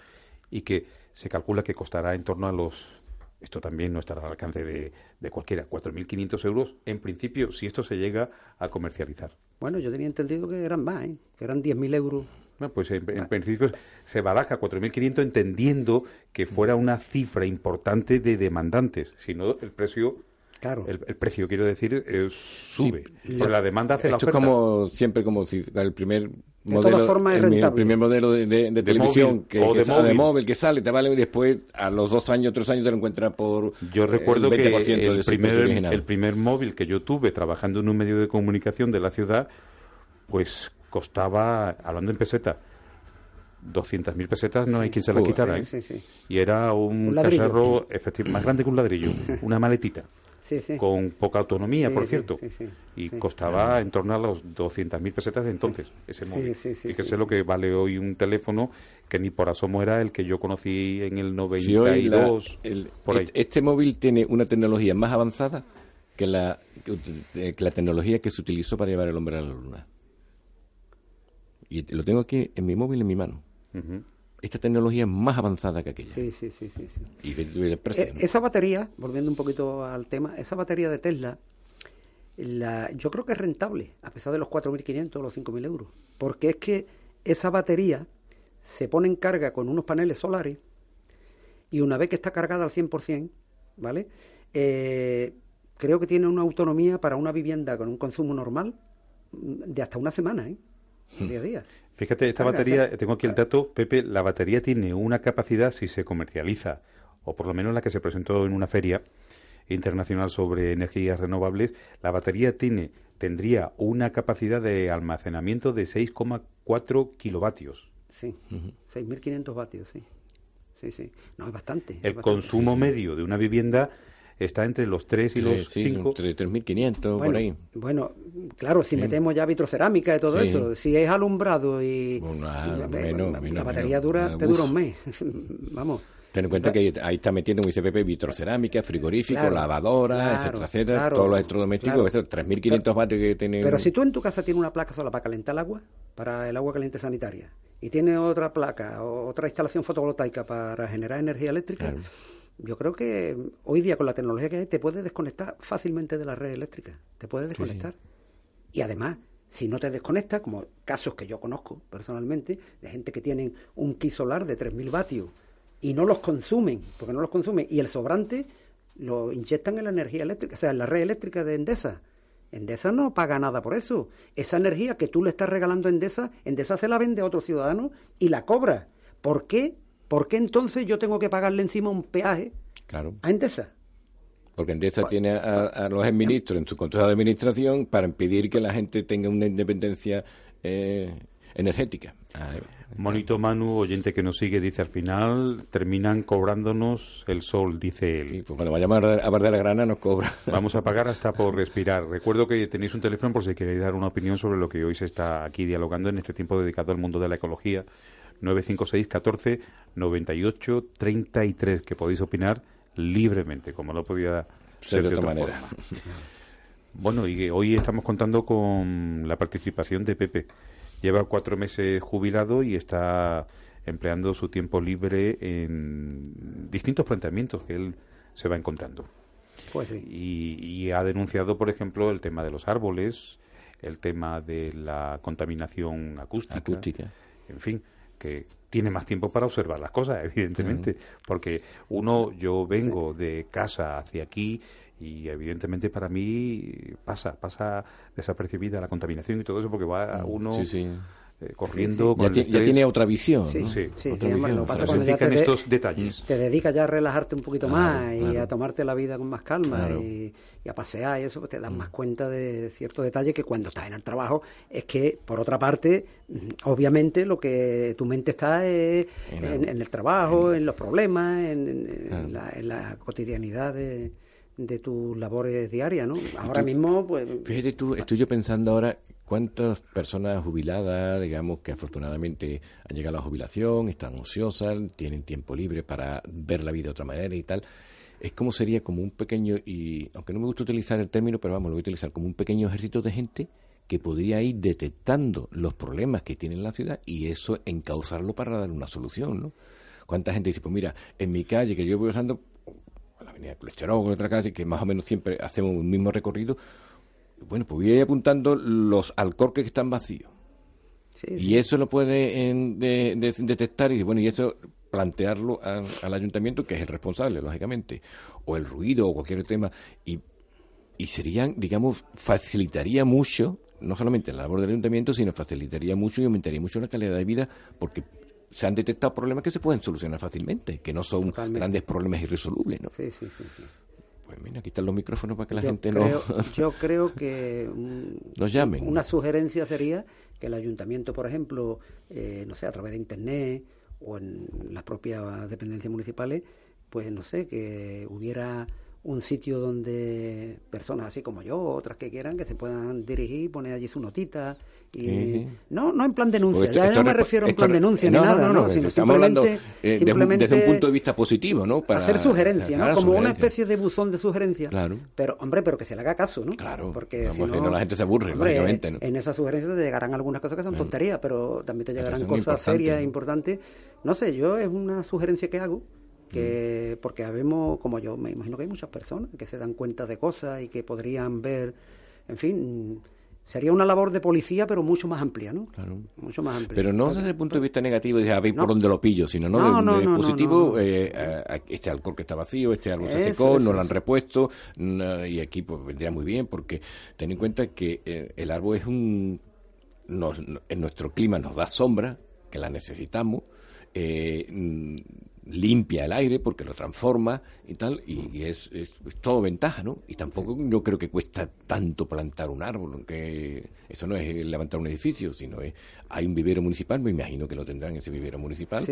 y que se calcula que costará en torno a los esto también no estará al alcance de, de cualquiera, 4.500 euros en principio si esto se llega a comercializar. Bueno, yo tenía entendido que eran más, ¿eh? que eran 10.000 euros. Bueno, pues en, en principio se baraja 4.500 entendiendo que fuera una cifra importante de demandantes, si no el precio Claro. el, el precio quiero decir eh, sube, Porque la demanda hace la Esto es oferta. como siempre como si el primer todas modelo, el, primer modelo de, de- de televisión móvil, que, o que de de móvil. móvil que sale te vale y después a los dos años tres años te lo encuentras por Yo recuerdo el que 20% de el primer, el primer móvil que yo tuve trabajando en un medio de comunicación de la ciudad, pues costaba, hablando en peseta, 200.000 pesetas, no hay quien se la Joder, quitara. sí, ¿eh? sí, sí. Y era un, Un ladrillo. cacharro efecti- más grande que un ladrillo, una maletita, Sí, sí. con poca autonomía, Sí, por cierto. sí, sí, y sí. costaba en torno a los 200.000 pesetas de entonces, ese Sí, móvil. sí, sí, Fíjese sí, lo que vale hoy un teléfono que ni por asomo era el que yo conocí en el Si hoy la- 92, el- por ahí. este, este móvil tiene una tecnología más avanzada que la, que la tecnología que se utilizó para llevar el hombre a la luna. Y lo tengo aquí en mi móvil, en mi mano. Esta tecnología es más avanzada que aquella. Sí, sí, sí, sí. sí. Y el precio, Eh, esa batería, volviendo un poquito al tema, esa batería de Tesla, la, yo creo que es rentable, a pesar de los 4.500 o los 5.000 euros. Porque es que esa batería se pone en carga con unos paneles solares y una vez que está cargada al 100%, ¿vale? Eh, creo que tiene una autonomía para una vivienda con un consumo normal de hasta una semana, ¿eh? 10 días. Fíjate, esta batería, o sea, tengo aquí el dato, Pepe, la batería tiene una capacidad, si se comercializa, o por lo menos la que se presentó en una feria internacional sobre energías renovables, la batería tiene tendría una capacidad de almacenamiento de 6,4 kilovatios. Sí, 6.500 vatios, sí. Sí, sí. No, es bastante. es El bastante. consumo medio de una vivienda está entre los 3 y los sí, 5. entre 3.500 por Bueno, ahí. bueno, claro, si metemos ya vitrocerámica y todo Sí. eso, si es alumbrado y, y la, menos, la- menos, la batería menos. dura, Ah, te dura un mes. Vamos. Ten en cuenta que ahí está metiendo, como dice Pepe, vitrocerámica, frigorífico, Claro, claro, etcétera, etcétera, claro, todos los electrodomésticos, claro. esos 3.500 vatios que tiene... Pero si tú en tu casa tienes una placa sola para calentar el agua, para el agua caliente sanitaria, y tienes otra placa o otra instalación fotovoltaica para generar energía eléctrica, Claro. Yo creo que hoy día con la tecnología que hay te puedes desconectar fácilmente de la red eléctrica. Te puedes sí. desconectar. Y además, si no te desconectas, como casos que yo conozco personalmente, de gente que tienen un ki solar de 3.000 vatios y no los consumen, porque no los consumen, y el sobrante lo inyectan en la energía eléctrica, o sea, en la red eléctrica de Endesa. Endesa no paga nada por eso. Esa energía que tú le estás regalando a Endesa, Endesa se la vende a otro ciudadano y la cobra. ¿Por qué? ¿Por qué entonces yo tengo que pagarle encima un peaje Claro, a Endesa? porque Endesa tiene a, a los ministros en su consejo de administración para impedir que la gente tenga una independencia eh, energética. Ah, Monito Manu, oyente que nos sigue, dice al final terminan cobrándonos el sol, dice él. pues cuando vayamos a de la Grana nos cobra. Vamos a pagar hasta por respirar. Recuerdo que tenéis un teléfono por si queréis dar una opinión sobre lo que hoy se está aquí dialogando en este tiempo dedicado al mundo de la ecología. 956 14 98 33 que podéis opinar libremente, como no podía ser de de otra otra manera. forma. Bueno, y hoy estamos contando con la participación de Pepe. Lleva cuatro meses jubilado y está empleando su tiempo libre en distintos planteamientos que él se va encontrando Pues sí. y, y ha denunciado, por ejemplo, el tema de los árboles, el tema de la contaminación acústica, Acústica. en fin, que tiene más tiempo para observar las cosas, evidentemente, porque uno, yo vengo de casa hacia aquí y evidentemente para mí pasa, pasa desapercibida la contaminación y todo eso porque va uno Mm, Sí, sí. Eh, corriendo con Ya, el tiene otra visión. Sí, ¿no? Sí, sí, Otra sí, además, visión, lo que pasa otra cuando ya te de- estos detalles. te dedicas ya a relajarte un poquito Claro, más y claro. a tomarte la vida con más calma Claro. y, y a pasear y eso, pues te das más cuenta de ciertos detalles que cuando estás en el trabajo es que, por otra parte, mm, obviamente lo que tu mente está es En en, la- en el trabajo, en los problemas, en, en- en Claro. la, en la cotidianidad de, de tus labores diarias, ¿no? Ahora mismo, pues... Fíjate tú, estoy yo pensando ahora cuántas personas jubiladas, digamos, que afortunadamente han llegado a la jubilación, están ociosas, tienen tiempo libre para ver la vida de otra manera y tal. Es como sería como un pequeño, y aunque no me gusta utilizar el término, pero vamos, lo voy a utilizar como un pequeño ejército de gente que podría ir detectando los problemas que tiene la ciudad y eso encauzarlo para dar una solución, ¿no? ¿Cuánta gente dice, pues mira, en mi calle que yo voy usando, la avenida Colesterol otra calle, que más o menos siempre hacemos un mismo recorrido, bueno, pues voy a ir apuntando los alcorques que están vacíos. sí, Y eso lo puede en- de- de- detectar y bueno, y eso plantearlo a- al ayuntamiento, que es el responsable, lógicamente, o el ruido o cualquier tema, y, y serían, digamos, facilitaría mucho, no solamente la labor del ayuntamiento, sino facilitaría mucho y aumentaría mucho la calidad de vida, porque se han detectado problemas que se pueden solucionar fácilmente, que no son Totalmente. grandes problemas irresolubles, ¿no? sí, sí, sí, sí. Pues mira, aquí están los micrófonos para que la yo gente creo, no... yo creo que un- Nos llamen. una sugerencia sería que el ayuntamiento, por ejemplo, eh, no sé, a través de internet o en las propias dependencias municipales, pues no sé, que hubiera un sitio donde personas así como yo, otras que quieran, que se puedan dirigir, poner allí su notita. Y, No, no en plan denuncia, ya no me refiero en plan denuncia ni nada, no, sino estamos hablando eh, desde un punto de vista positivo, ¿no? Para hacer sugerencias, ¿no? Como una especie de buzón de sugerencias. Claro. Pero, hombre, pero que se le haga caso, ¿no? Claro. Porque si no, la gente se aburre, lógicamente, ¿no? En esas sugerencias te llegarán algunas cosas que son tonterías, pero también te llegarán cosas serias, importantes. No sé, yo es una sugerencia que hago que porque habemos, como yo me imagino que hay muchas personas que se dan cuenta de cosas y que podrían ver, en fin, sería una labor de policía, pero mucho más amplia, ¿no? Claro. Mucho más amplia. Pero no desde el punto de vista negativo, de a ver por dónde lo pillo, sino no, de, positivo, eh, este alcohol que está vacío, este árbol se secó, no lo han repuesto, y aquí pues vendría muy bien, porque ten en cuenta que eh, el árbol es un... en nuestro clima nos da sombra, que la necesitamos, eh, limpia el aire porque lo transforma y tal, y, es, es, todo ventaja, ¿no? Y tampoco yo creo que cuesta tanto plantar un árbol, aunque eso no es levantar un edificio, sino es, hay un vivero municipal, me imagino que lo tendrán ese vivero municipal,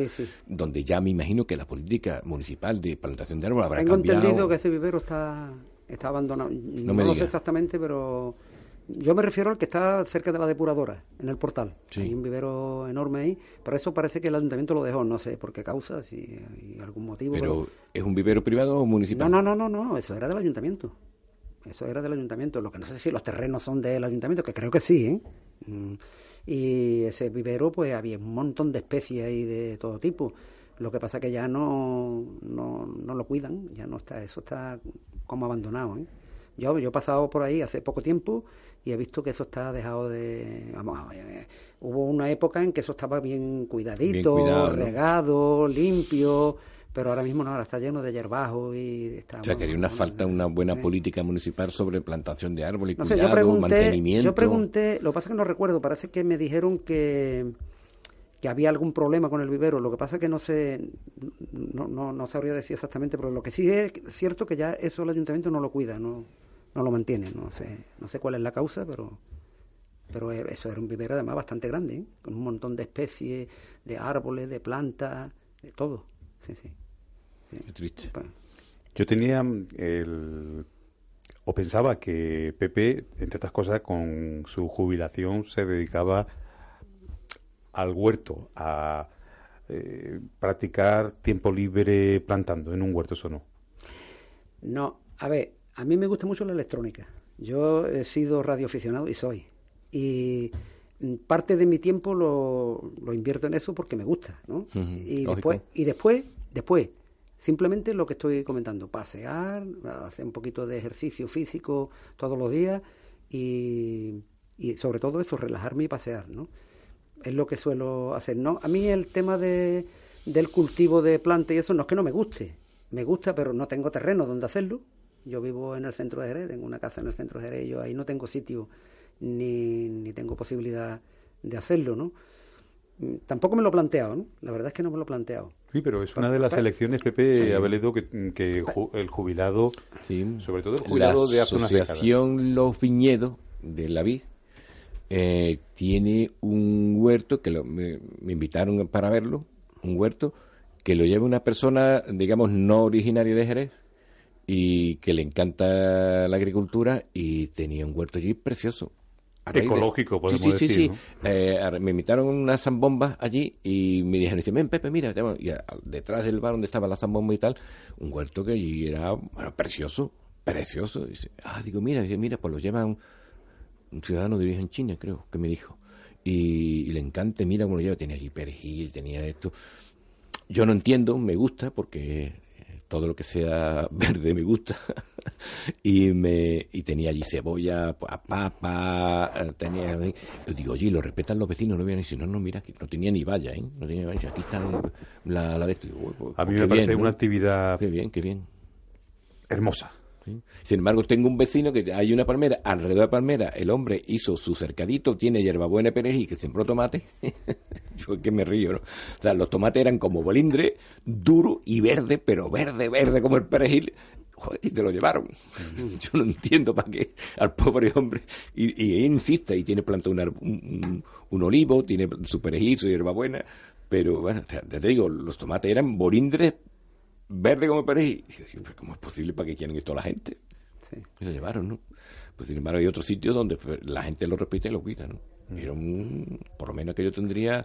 donde ya me imagino que la política municipal de plantación de árboles habrá Tengo cambiado. Tengo entendido que ese vivero está, está abandonado, no, no lo sé exactamente, pero yo me refiero al que está cerca de la depuradora, en el portal. Hay un vivero enorme ahí, pero eso parece que el ayuntamiento lo dejó, no sé por qué causa, si hay algún motivo. Pero, ¿es un vivero privado o municipal? No, no, no, no, no, eso era del ayuntamiento. Eso era del ayuntamiento. Lo que no sé si los terrenos son del ayuntamiento, que creo que sí, ¿eh? Mm. Y ese vivero, pues había un montón de especies ahí de todo tipo. Lo que pasa que ya no, no, no lo cuidan, ya no está, eso está como abandonado, ¿eh? Yo, yo he pasado por ahí hace poco tiempo y he visto que eso está dejado de... Vamos, eh, hubo una época en que eso estaba bien cuidadito, regado, limpio, pero ahora mismo no, ahora está lleno de yerbajo y está... O sea, que una falta una buena política municipal sobre plantación de árboles, y cuidado, mantenimiento... Yo pregunté, lo que pasa es que no recuerdo, parece que me dijeron que que había algún problema con el vivero. Lo que pasa es que no sé, no, no, no sabría decir exactamente, pero lo que sí es cierto que ya eso el ayuntamiento no lo cuida, no, no lo mantiene. No sé, no sé cuál es la causa, pero pero eso era un vivero además bastante grande, ¿eh? con un montón de especies, de árboles, de plantas, de todo. Sí, sí. Qué triste. Pues, Yo tenía el o pensaba que Pepe, entre otras cosas, con su jubilación se dedicaba al huerto, a eh, practicar tiempo libre plantando en un huerto, ¿eso no? No, a ver, a mí me gusta mucho la electrónica. Yo he sido radioaficionado y soy. Y parte de mi tiempo lo, lo invierto en eso porque me gusta, ¿no? y, después, y después, después, simplemente lo que estoy comentando, pasear, hacer un poquito de ejercicio físico todos los días y, y sobre todo eso, relajarme y pasear, ¿no? Es lo que suelo hacer, ¿no? A mí el tema de, del cultivo de plantas y eso no es que no me guste, me gusta, pero no tengo terreno donde hacerlo yo vivo en el centro de Jerez, tengo una casa en el centro de Jerez, yo ahí no tengo sitio ni, ni tengo posibilidad de hacerlo, ¿no? Mm, tampoco me lo he planteado, ¿no? La verdad es que no me lo he planteado. Sí, pero es una de las elecciones, Pepe, sí. leído que, que el jubilado, sí. sobre todo el jubilado de hace La asociación Los Viñedos de la Vid eh, tiene un huerto que me, me invitaron para verlo, un huerto que lo lleva una persona, digamos, no originaria de Jerez, y que le encanta la agricultura y tenía un huerto allí precioso. Ecológico, podemos sí, sí, decir. Sí, sí. Eh, me invitaron unas zambombas allí y me dijeron, ven Pepe, mira, y detrás del bar donde estaba la zambomba y tal, un huerto que allí era bueno, precioso, precioso. dice, ah, digo, mira, mira, pues lo llevan un ciudadano de origen China, creo, que me dijo. Y, y le encanta, mira cómo lo lleva, tenía allí perejil, tenía esto. Yo no entiendo, me gusta, porque todo lo que sea verde me gusta. y me y tenía allí cebolla, papa, tenía... Yo digo, oye, lo respetan los vecinos, no vienen y no, no, mira, no tenía ni valla, ¿eh? No tenía valla, aquí está la, la de esto. Pues, a mí me parece una actividad... Qué bien, qué bien. Hermosa. Sin embargo, tengo un vecino que hay una palmera, alrededor de la palmera el hombre hizo su cercadito, tiene hierbabuena y perejil que sembró tomate. Yo que me río, ¿no? O sea, los tomates eran como bolindre, duro y verde, pero verde, verde como el perejil. y te lo llevaron. Yo no entiendo para qué al pobre hombre. Y, y insiste, y tiene plantado un, un, olivo, tiene su perejil, su hierbabuena. Pero bueno, te, te digo, los tomates eran bolindres verde como perejil. Y pero ¿cómo es posible para que quieran esto la gente? Sí. Y lo llevaron, ¿no? Pues sin embargo hay otros sitios donde pues, la gente lo repite y lo quita, ¿no? Mm. Era un, por lo menos que yo tendría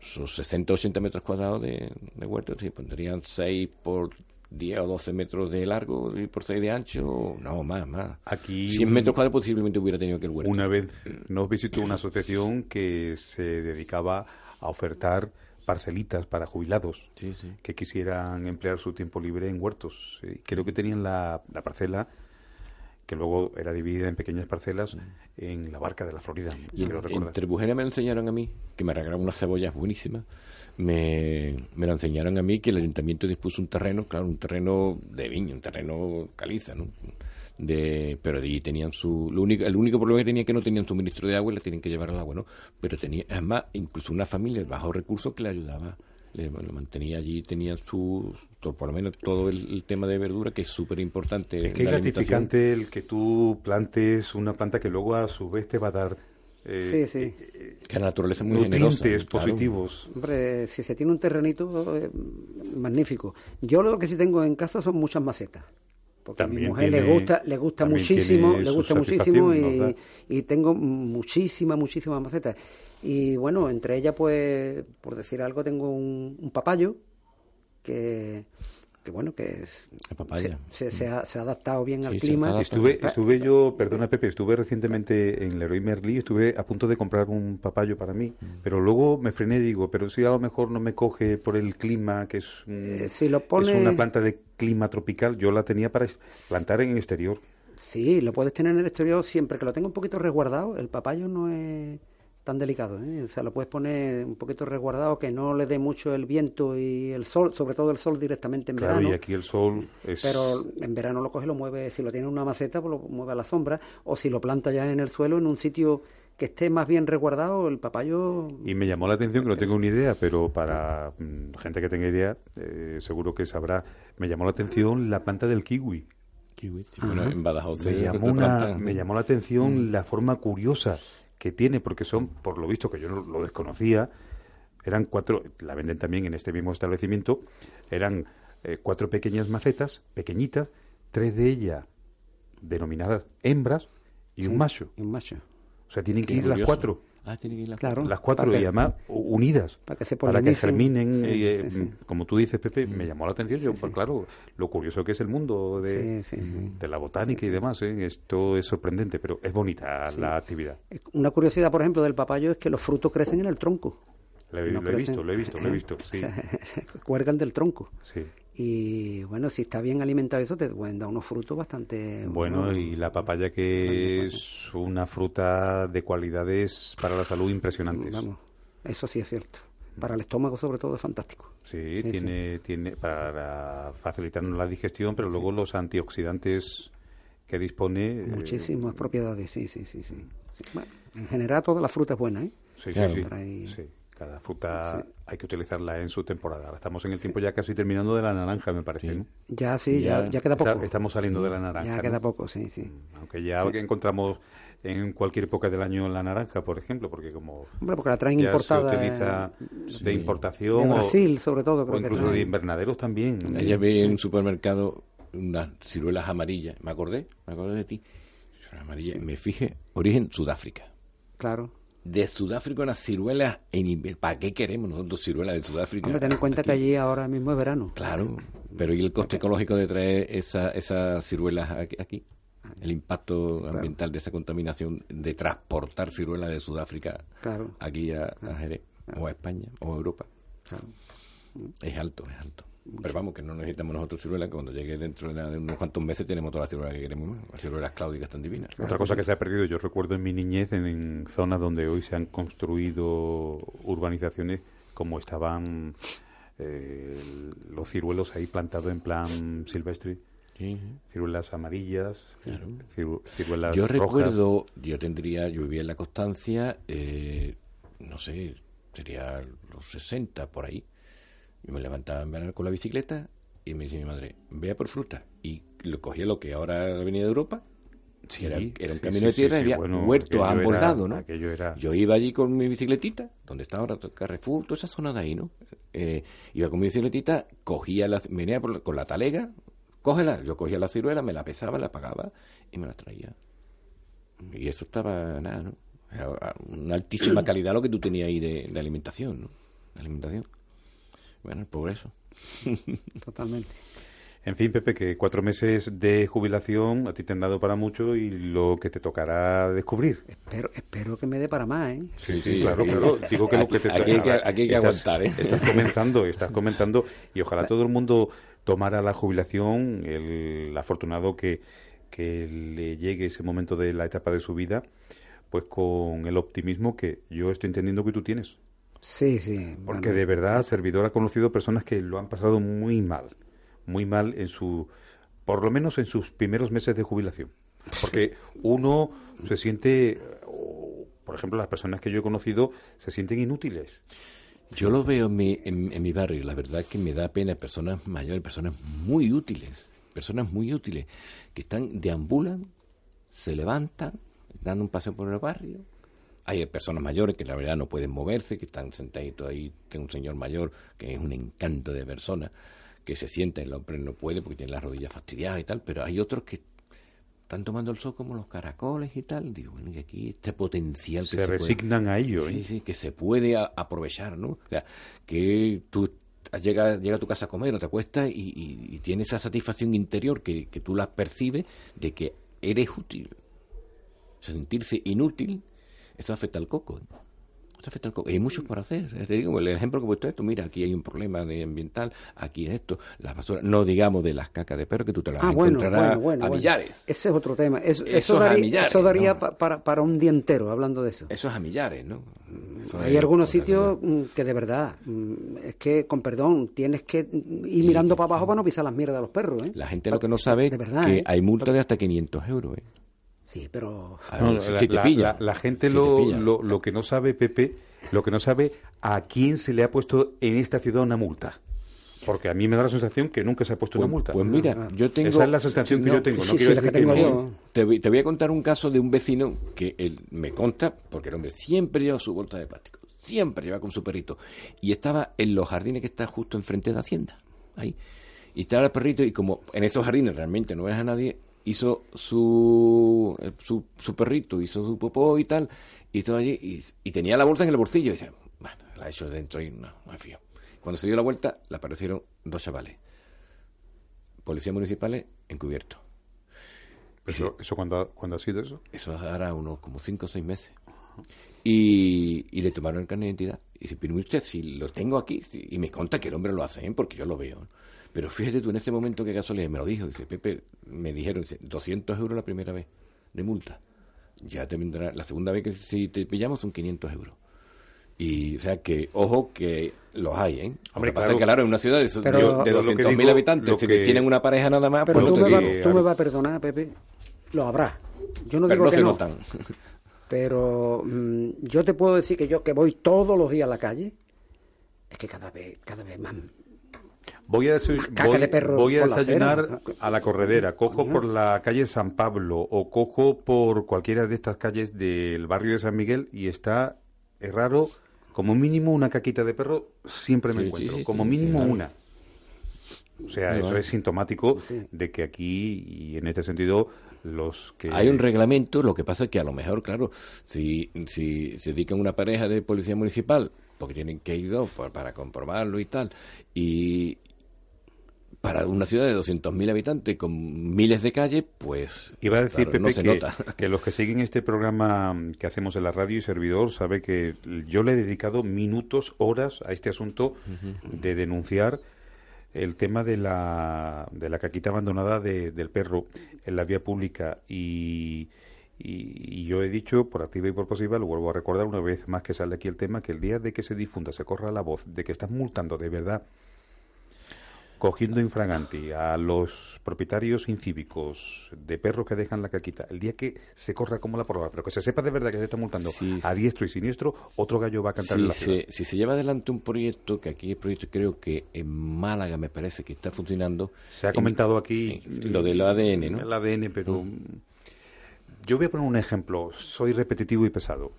sus 60 80 metros cuadrados de, de huerto, sí, pondrían 6 por 10 o 12 metros de largo y por 6 de ancho, no, más, más. Aquí 100 un- metros cuadrados posiblemente hubiera tenido que el huerto. Una vez nos visitó una asociación que se dedicaba a ofertar parcelitas para jubilados Sí, sí. que quisieran emplear su tiempo libre en huertos. Creo que tenían la, la parcela que luego era dividida en pequeñas parcelas en la barca de la Florida. Y en, en Trebujena me enseñaron a mí, que me regalaron unas cebollas buenísimas, me, me lo enseñaron a mí que el ayuntamiento dispuso un terreno, claro, un terreno de viña, un terreno caliza, ¿no? De, pero allí tenían su... Lo único, el único problema que tenía que no tenían suministro de agua y le tienen que llevar al agua, ¿no? Pero tenía, además, incluso una familia de bajos recursos que le ayudaba, le, lo mantenía allí, tenían su... por lo menos todo el, el tema de verdura, que es súper importante. Es que es la gratificante el que tú plantes una planta que luego a su vez te va a dar eh, Sí, sí. eh, Que la naturaleza es muy generosa. nutrientes claro. positivos. Hombre, si se tiene un terrenito, eh, magnífico. Yo lo que sí tengo en casa son muchas macetas. Porque a mi mujer le gusta, le gusta muchísimo, le gusta muchísimo y, y tengo muchísimas, muchísimas macetas. Y bueno, entre ellas, pues, por decir algo, tengo un, un papayo que, que bueno, que es, La papaya. se, se- se ha, se ha adaptado bien Sí, al clima. Estuve, Pa- estuve yo, perdona Pepe, estuve recientemente en Leroy Merlí, estuve a punto de comprar un papayo para mí, Mm. pero luego me frené y digo, pero si a lo mejor no me coge por el clima, que es, un- Eh, si lo pone- es una planta de clima tropical, yo la tenía para plantar en exterior. Sí, lo puedes tener en el exterior siempre que lo tenga un poquito resguardado. El papayo no es tan delicado, ¿eh? O sea, lo puedes poner un poquito resguardado, que no le dé mucho el viento y el sol, sobre todo el sol directamente en Claro, verano. y aquí el sol es... Pero en verano lo coge y lo mueve, si lo tiene en una maceta, pues lo mueve a la sombra, o si lo planta ya en el suelo, en un sitio que esté más bien resguardado, el papayo... Y me llamó la atención, que no tengo ni idea, pero para mm, gente que tenga idea, eh, seguro que sabrá, me llamó la atención la planta del kiwi. Kiwi, sí, bueno, en Badajoz Me llamó, una- me llamó la atención la forma curiosa que tiene, porque son, por lo visto, que yo no lo desconocía, eran cuatro, la venden también en este mismo establecimiento, eran eh, cuatro pequeñas macetas, pequeñitas, tres de ellas denominadas hembras y un macho. y un macho. O sea, tienen que ir las cuatro. Ah, tiene que ir las Claro. Las cuatro y además unidas para que se para que germinen Sí, eh, sí, sí. como tú dices Pepe me llamó la atención yo pues claro lo curioso que es el mundo de, Sí, sí, sí. de la botánica y demás ¿eh? esto es sorprendente pero es bonita la actividad Una curiosidad, por ejemplo, del papayo es que los frutos crecen en el tronco. Lo, he- No lo he visto lo he visto lo he visto sí Cuelgan del tronco. sí Y bueno, si está bien alimentado eso, te pueden dar unos frutos bastante bueno buenos. y la papaya que es una fruta de cualidades para la salud impresionantes Vamos, eso sí es cierto. Para el estómago, sobre todo, es fantástico. Sí, Sí, tiene, tiene para facilitarnos la digestión, pero luego los antioxidantes que dispone. eh, Muchísimas propiedades, sí, sí, sí, sí. Sí, bueno, en general, toda la fruta es buena, ¿eh? Sí, Claro. sí, sí. Cada fruta Sí. hay que utilizarla en su temporada. Ahora estamos en el tiempo ya casi terminando de la naranja, me parece. Sí. ¿no? Ya, sí, ya, Ya ya queda poco. Está- estamos saliendo de la naranja. ya ¿no? queda poco, sí, sí. Aunque ya que encontramos en cualquier época del año la naranja, por ejemplo, porque como Hombre, porque la traen ya importada. se utiliza eh, de importación de o- Brasil, sobre todo, o, que incluso de invernaderos también. Ayer vi en un supermercado unas ciruelas amarillas. Me acordé, me acordé de ti. Ciruelas amarillas. Me fijé, origen Sudáfrica. Claro. De Sudáfrica unas ciruelas en inver- ¿Para qué queremos nosotros ciruelas de Sudáfrica? Hombre, ten en cuenta que allí ahora mismo es verano. Claro, pero ¿y el coste ecológico de traer esa, esas ciruelas aquí? El impacto ambiental de esa contaminación de transportar ciruelas de Sudáfrica Claro. aquí a, a Jerez, o a España, o a Europa. Claro. Es alto, es alto. Pero vamos, que no necesitamos nosotros ciruelas, que cuando llegue dentro de, unos cuantos meses tenemos todas las ciruelas que queremos. Las ciruelas cláudicas tan divinas. Otra cosa que se ha perdido, yo recuerdo en mi niñez, en, en zonas donde hoy se han construido urbanizaciones, como estaban eh, los ciruelos ahí plantados en plan silvestre, sí. ciruelas amarillas, Claro. ciru- ciruelas Yo rojas. recuerdo, yo tendría, yo vivía en la Constancia, eh, no sé, sería los 60 por ahí. Yo me levantaba en verano con la bicicleta y me dice mi madre, vea por fruta. Y lo cogía lo que ahora es la Avenida de Europa. Sí, era, era un sí, camino de sí, tierra y había bueno, huertos a ambos era- lados, ¿no? era- Yo iba allí con mi bicicletita, donde está ahora Carrefour, toda esa zona de ahí, ¿no? eh, iba con mi bicicletita, cogía la, venía con la talega, cógela, yo cogía la ciruela, me la pesaba, la pagaba y me la traía. Y eso estaba, nada, ¿no? Una altísima calidad lo que tú tenías ahí de, alimentación, ¿no? alimentación. Bueno, por eso. Totalmente. En fin, Pepe, que cuatro meses de jubilación a ti te han dado para mucho y lo que te tocará descubrir. Espero, espero que me dé para más, ¿eh? Sí, sí, claro, claro. Digo que lo que te aquí, hay que, aquí hay que aguantar, ¿eh? Estás comenzando, estás comenzando y ojalá todo el mundo tomara la jubilación, el afortunado que, que le llegue ese momento de la etapa de su vida, pues con el optimismo que yo estoy entendiendo que tú tienes. Sí, sí. Porque de verdad, Servidor ha conocido personas que lo han pasado muy mal muy mal en su, por lo menos en sus primeros meses de jubilación. Porque uno se siente, por ejemplo, las personas que yo he conocido se sienten inútiles. Yo lo veo en mi, en, mi barrio, la verdad que me da pena personas mayores, personas muy útiles, personas muy útiles, que están, deambulan, se levantan, dan un paseo por el barrio. Hay personas mayores que la verdad no pueden moverse, que están sentaditos ahí. Tengo un señor mayor que es un encanto de persona que se siente, el hombre no puede porque tiene las rodillas fastidiadas y tal, pero hay otros que están tomando el sol como los caracoles y tal. Digo, bueno, y aquí este potencial que se, resignan a ello, ¿eh? sí, que se puede aprovechar, ¿no? O sea, que tú llegas llega a tu casa a comer, no te acuestas y, tienes esa satisfacción interior que, que tú la percibes de que eres útil. sentirse inútil, eso afecta al coco. ¿eh? Hay mucho por hacer. Te digo, el ejemplo que he puesto esto, mira, aquí hay un problema de ambiental, aquí es esto, las basuras, no digamos de las cacas de perro que tú te las ah, encontrarás a millares. Ese es otro tema. Eso, daría, eso daría para, para un día entero hablando de eso. Eso es a millares, ¿no? hay algunos sitios mm, que de verdad, mm, es que, con perdón, tienes que ir mirando para abajo para no pisar las mierdas de los perros. ¿eh? La gente lo que no sabe es que ¿eh? hay multas de hasta 500 euros. ¿eh? Sí, pero... la, gente lo, lo, que no sabe, Pepe, lo que no sabe, a quién se le ha puesto en esta ciudad una multa. Porque a mí me da la sensación que nunca se ha puesto una pues, multa. Pues mira, yo tengo... Esa es la sensación que yo tengo. No quiero decir que, Te, voy, te voy a contar un caso de un vecino que él me conta, porque el hombre siempre lleva su bolsa de plástico. Siempre lleva con su perrito. Y estaba en los jardines que está justo enfrente de la hacienda. Ahí. Y estaba el perrito y como en esos jardines realmente no ves a nadie, hizo su, su, perrito, hizo su popó y tal, y todo allí, y, tenía la bolsa en el bolsillo, y dice, bueno, la he hecho dentro y no, me fío. Cuando se dio la vuelta, le aparecieron dos chavales, policías municipales encubiertos. ¿Eso, eso cuándo, ha sido eso? Eso hará unos como cinco o seis meses. Y, y, le tomaron el carnet de identidad. Y dice, pero usted, si lo tengo aquí, y me conta que el hombre lo hace, ¿eh? porque yo lo veo. Pero fíjate tú, en ese momento que casualidad me lo dijo, dice, Pepe, me dijeron, dice, 200 euros la primera vez de multa. Ya te vendrá, la segunda vez que si te pillamos son 500 euros. Y, o sea, que, ojo, que los hay, ¿eh? Hombre, pasa que, claro, en una ciudad de, de 200.000 habitantes, si tienen una pareja nada más... Pero pues tú, me tú me vas a perdonar, Pepe, lo habrá. Yo no pero digo no que se no. notan. Pero mm, yo te puedo decir que yo que voy todos los días a la calle, es que cada vez, cada vez más Voy a, voy, a desayunar a la corredera, cojo por la calle San Pablo o cojo por cualquiera de estas calles del barrio de San Miguel y está, es raro, como mínimo una caquita de perro siempre me encuentro, como mínimo una. O sea, eso es sintomático de que aquí, y en este sentido, los que... Hay un reglamento, lo que pasa es que a lo mejor, claro, si, si se dedican una pareja de policía municipal porque tienen que ir dos para comprobarlo y tal. Y para una ciudad de 200.000 habitantes con miles de calles, pues iba a decir Pepe que, que, los que siguen este programa que hacemos en la radio y servidor sabe que yo le he dedicado minutos, horas a este asunto de denunciar el tema de la, de la caquita abandonada del perro en la vía pública. Y y, yo he dicho, por activa y por pasiva, lo vuelvo a recordar una vez más que sale aquí el tema, que el día de que se difunda, se corra la voz de que estás multando de verdad, cogiendo infraganti a los propietarios incívicos de perros que dejan la caquita, el día que se corra como la prueba, pero que se sepa de verdad que se está multando a diestro y siniestro, otro gallo va a cantar en la ciudad. si se lleva adelante un proyecto, que aquí el proyecto creo que en Málaga me parece que está funcionando. Se ha comentado aquí. lo del ADN, ¿no? El ADN, pero. Mm. Yo voy a poner un ejemplo, soy repetitivo y pesado.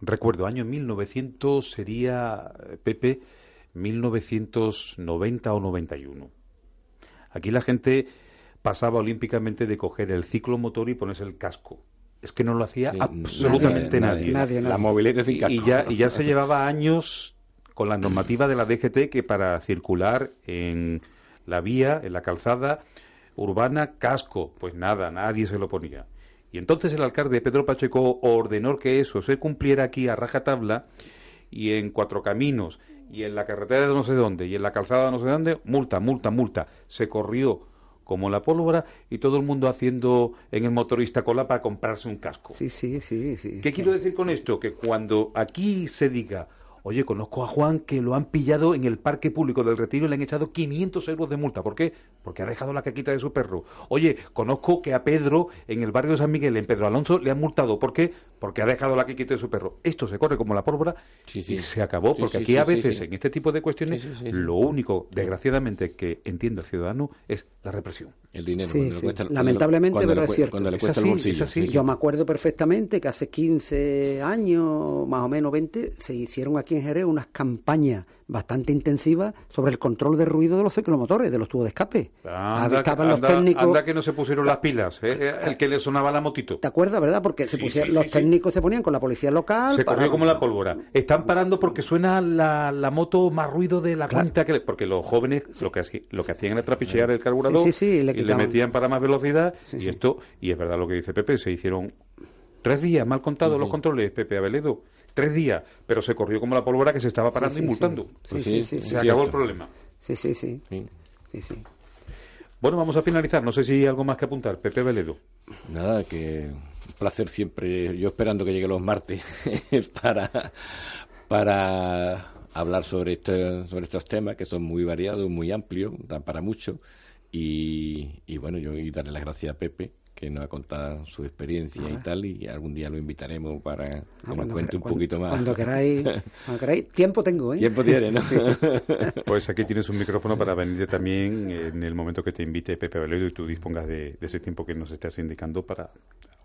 Recuerdo, año 1900 sería, Pepe, 1990 o 91. Aquí la gente pasaba olímpicamente de coger el ciclo motor y ponerse el casco. Es que no lo hacía Sí, absolutamente nadie. nadie, La movilidad sin casco. y ya, y ya se llevaba años con la normativa de la DGT que para circular en la vía, en la calzada urbana, casco. Pues nada, nadie se lo ponía. Y entonces el alcalde Pedro Pacheco ordenó que eso se cumpliera aquí a rajatabla y en Cuatro Caminos y en la carretera de no sé dónde y en la calzada de no sé dónde, multa, multa, multa. Se corrió como la pólvora y todo el mundo haciendo en el motorista cola para comprarse un casco. Sí, sí, sí, sí. ¿Qué quiero decir con esto? Que cuando aquí se diga, oye, conozco a Juan que lo han pillado en el parque público del Retiro y le han echado 500 euros de multa. ¿Por qué? Porque ha dejado la caquita de su perro. Oye, conozco que a Pedro en el barrio de San Miguel, en Pedro Alonso, le han multado. ¿Por qué? Porque ha dejado la caquita de su perro. Esto se corre como la pólvora Sí, sí. y se acabó. Sí, porque aquí a veces, en este tipo de cuestiones, lo único, desgraciadamente, que entiende el ciudadano es la represión. El dinero. Sí, cuando le sí. cuesta- le- Lamentablemente, cuando pero le es cierto. Cuando le Es cuesta el bolsillo. Yo me acuerdo perfectamente que hace 15 años, más o menos 20, se hicieron aquí en Jerez unas campañas bastante intensivas sobre el control de ruido de los ciclomotores, de los tubos de escape. Anda, Estaban los anda- técnicos... anda que no se pusieron las pilas, ¿eh? el que le sonaba la motito. ¿Te acuerdas, verdad? Porque se Sí, pusieron- sí, los sí, técnicos se ponían con la policía local. Se corrió como la pólvora. Están parando porque suena la, la moto más ruido de la Claro. cuenta que le- porque los jóvenes lo que hacían, lo que hacían era trapichear el carburador y le y le quitaban. metían para más velocidad y esto y es verdad lo que dice Pepe, se hicieron tres días mal contados los controles Pepe Aveledo, tres días, pero se corrió como la pólvora que se estaba parando Sí, y multando. Sí, Pues sí, sí, sí. Se acabó cierto. el problema. Sí, sí, sí. Sí. sí, sí. Bueno, vamos a finalizar. No sé si hay algo más que apuntar. Pepe Aveledo. Nada, que un placer siempre, yo esperando que llegue los martes para, para hablar sobre, este, sobre estos temas que son muy variados, muy amplios, dan para mucho. Y, y bueno, yo y darle las gracias a Pepe, que nos ha contado su experiencia y tal, y algún día lo invitaremos para que Ah, nos cuando cuente un cuando- poquito más. Cuando queráis, cuando queráis. Tiempo tengo, ¿eh? Tiempo tiene, ¿no? Pues aquí tienes un micrófono para venirte también en el momento que te invite Pepe Aveledo y tú dispongas de, de ese tiempo que nos estás indicando para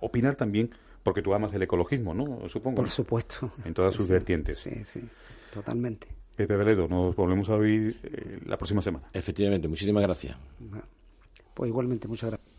opinar también, porque tú amas el ecologismo, ¿no? Supongo. Por supuesto. En todas Sí, sus sí. vertientes. Sí, sí. Totalmente. Pepe Aveledo, nos volvemos a oír eh, la próxima semana. Efectivamente, muchísimas gracias. Pues igualmente, muchas gracias.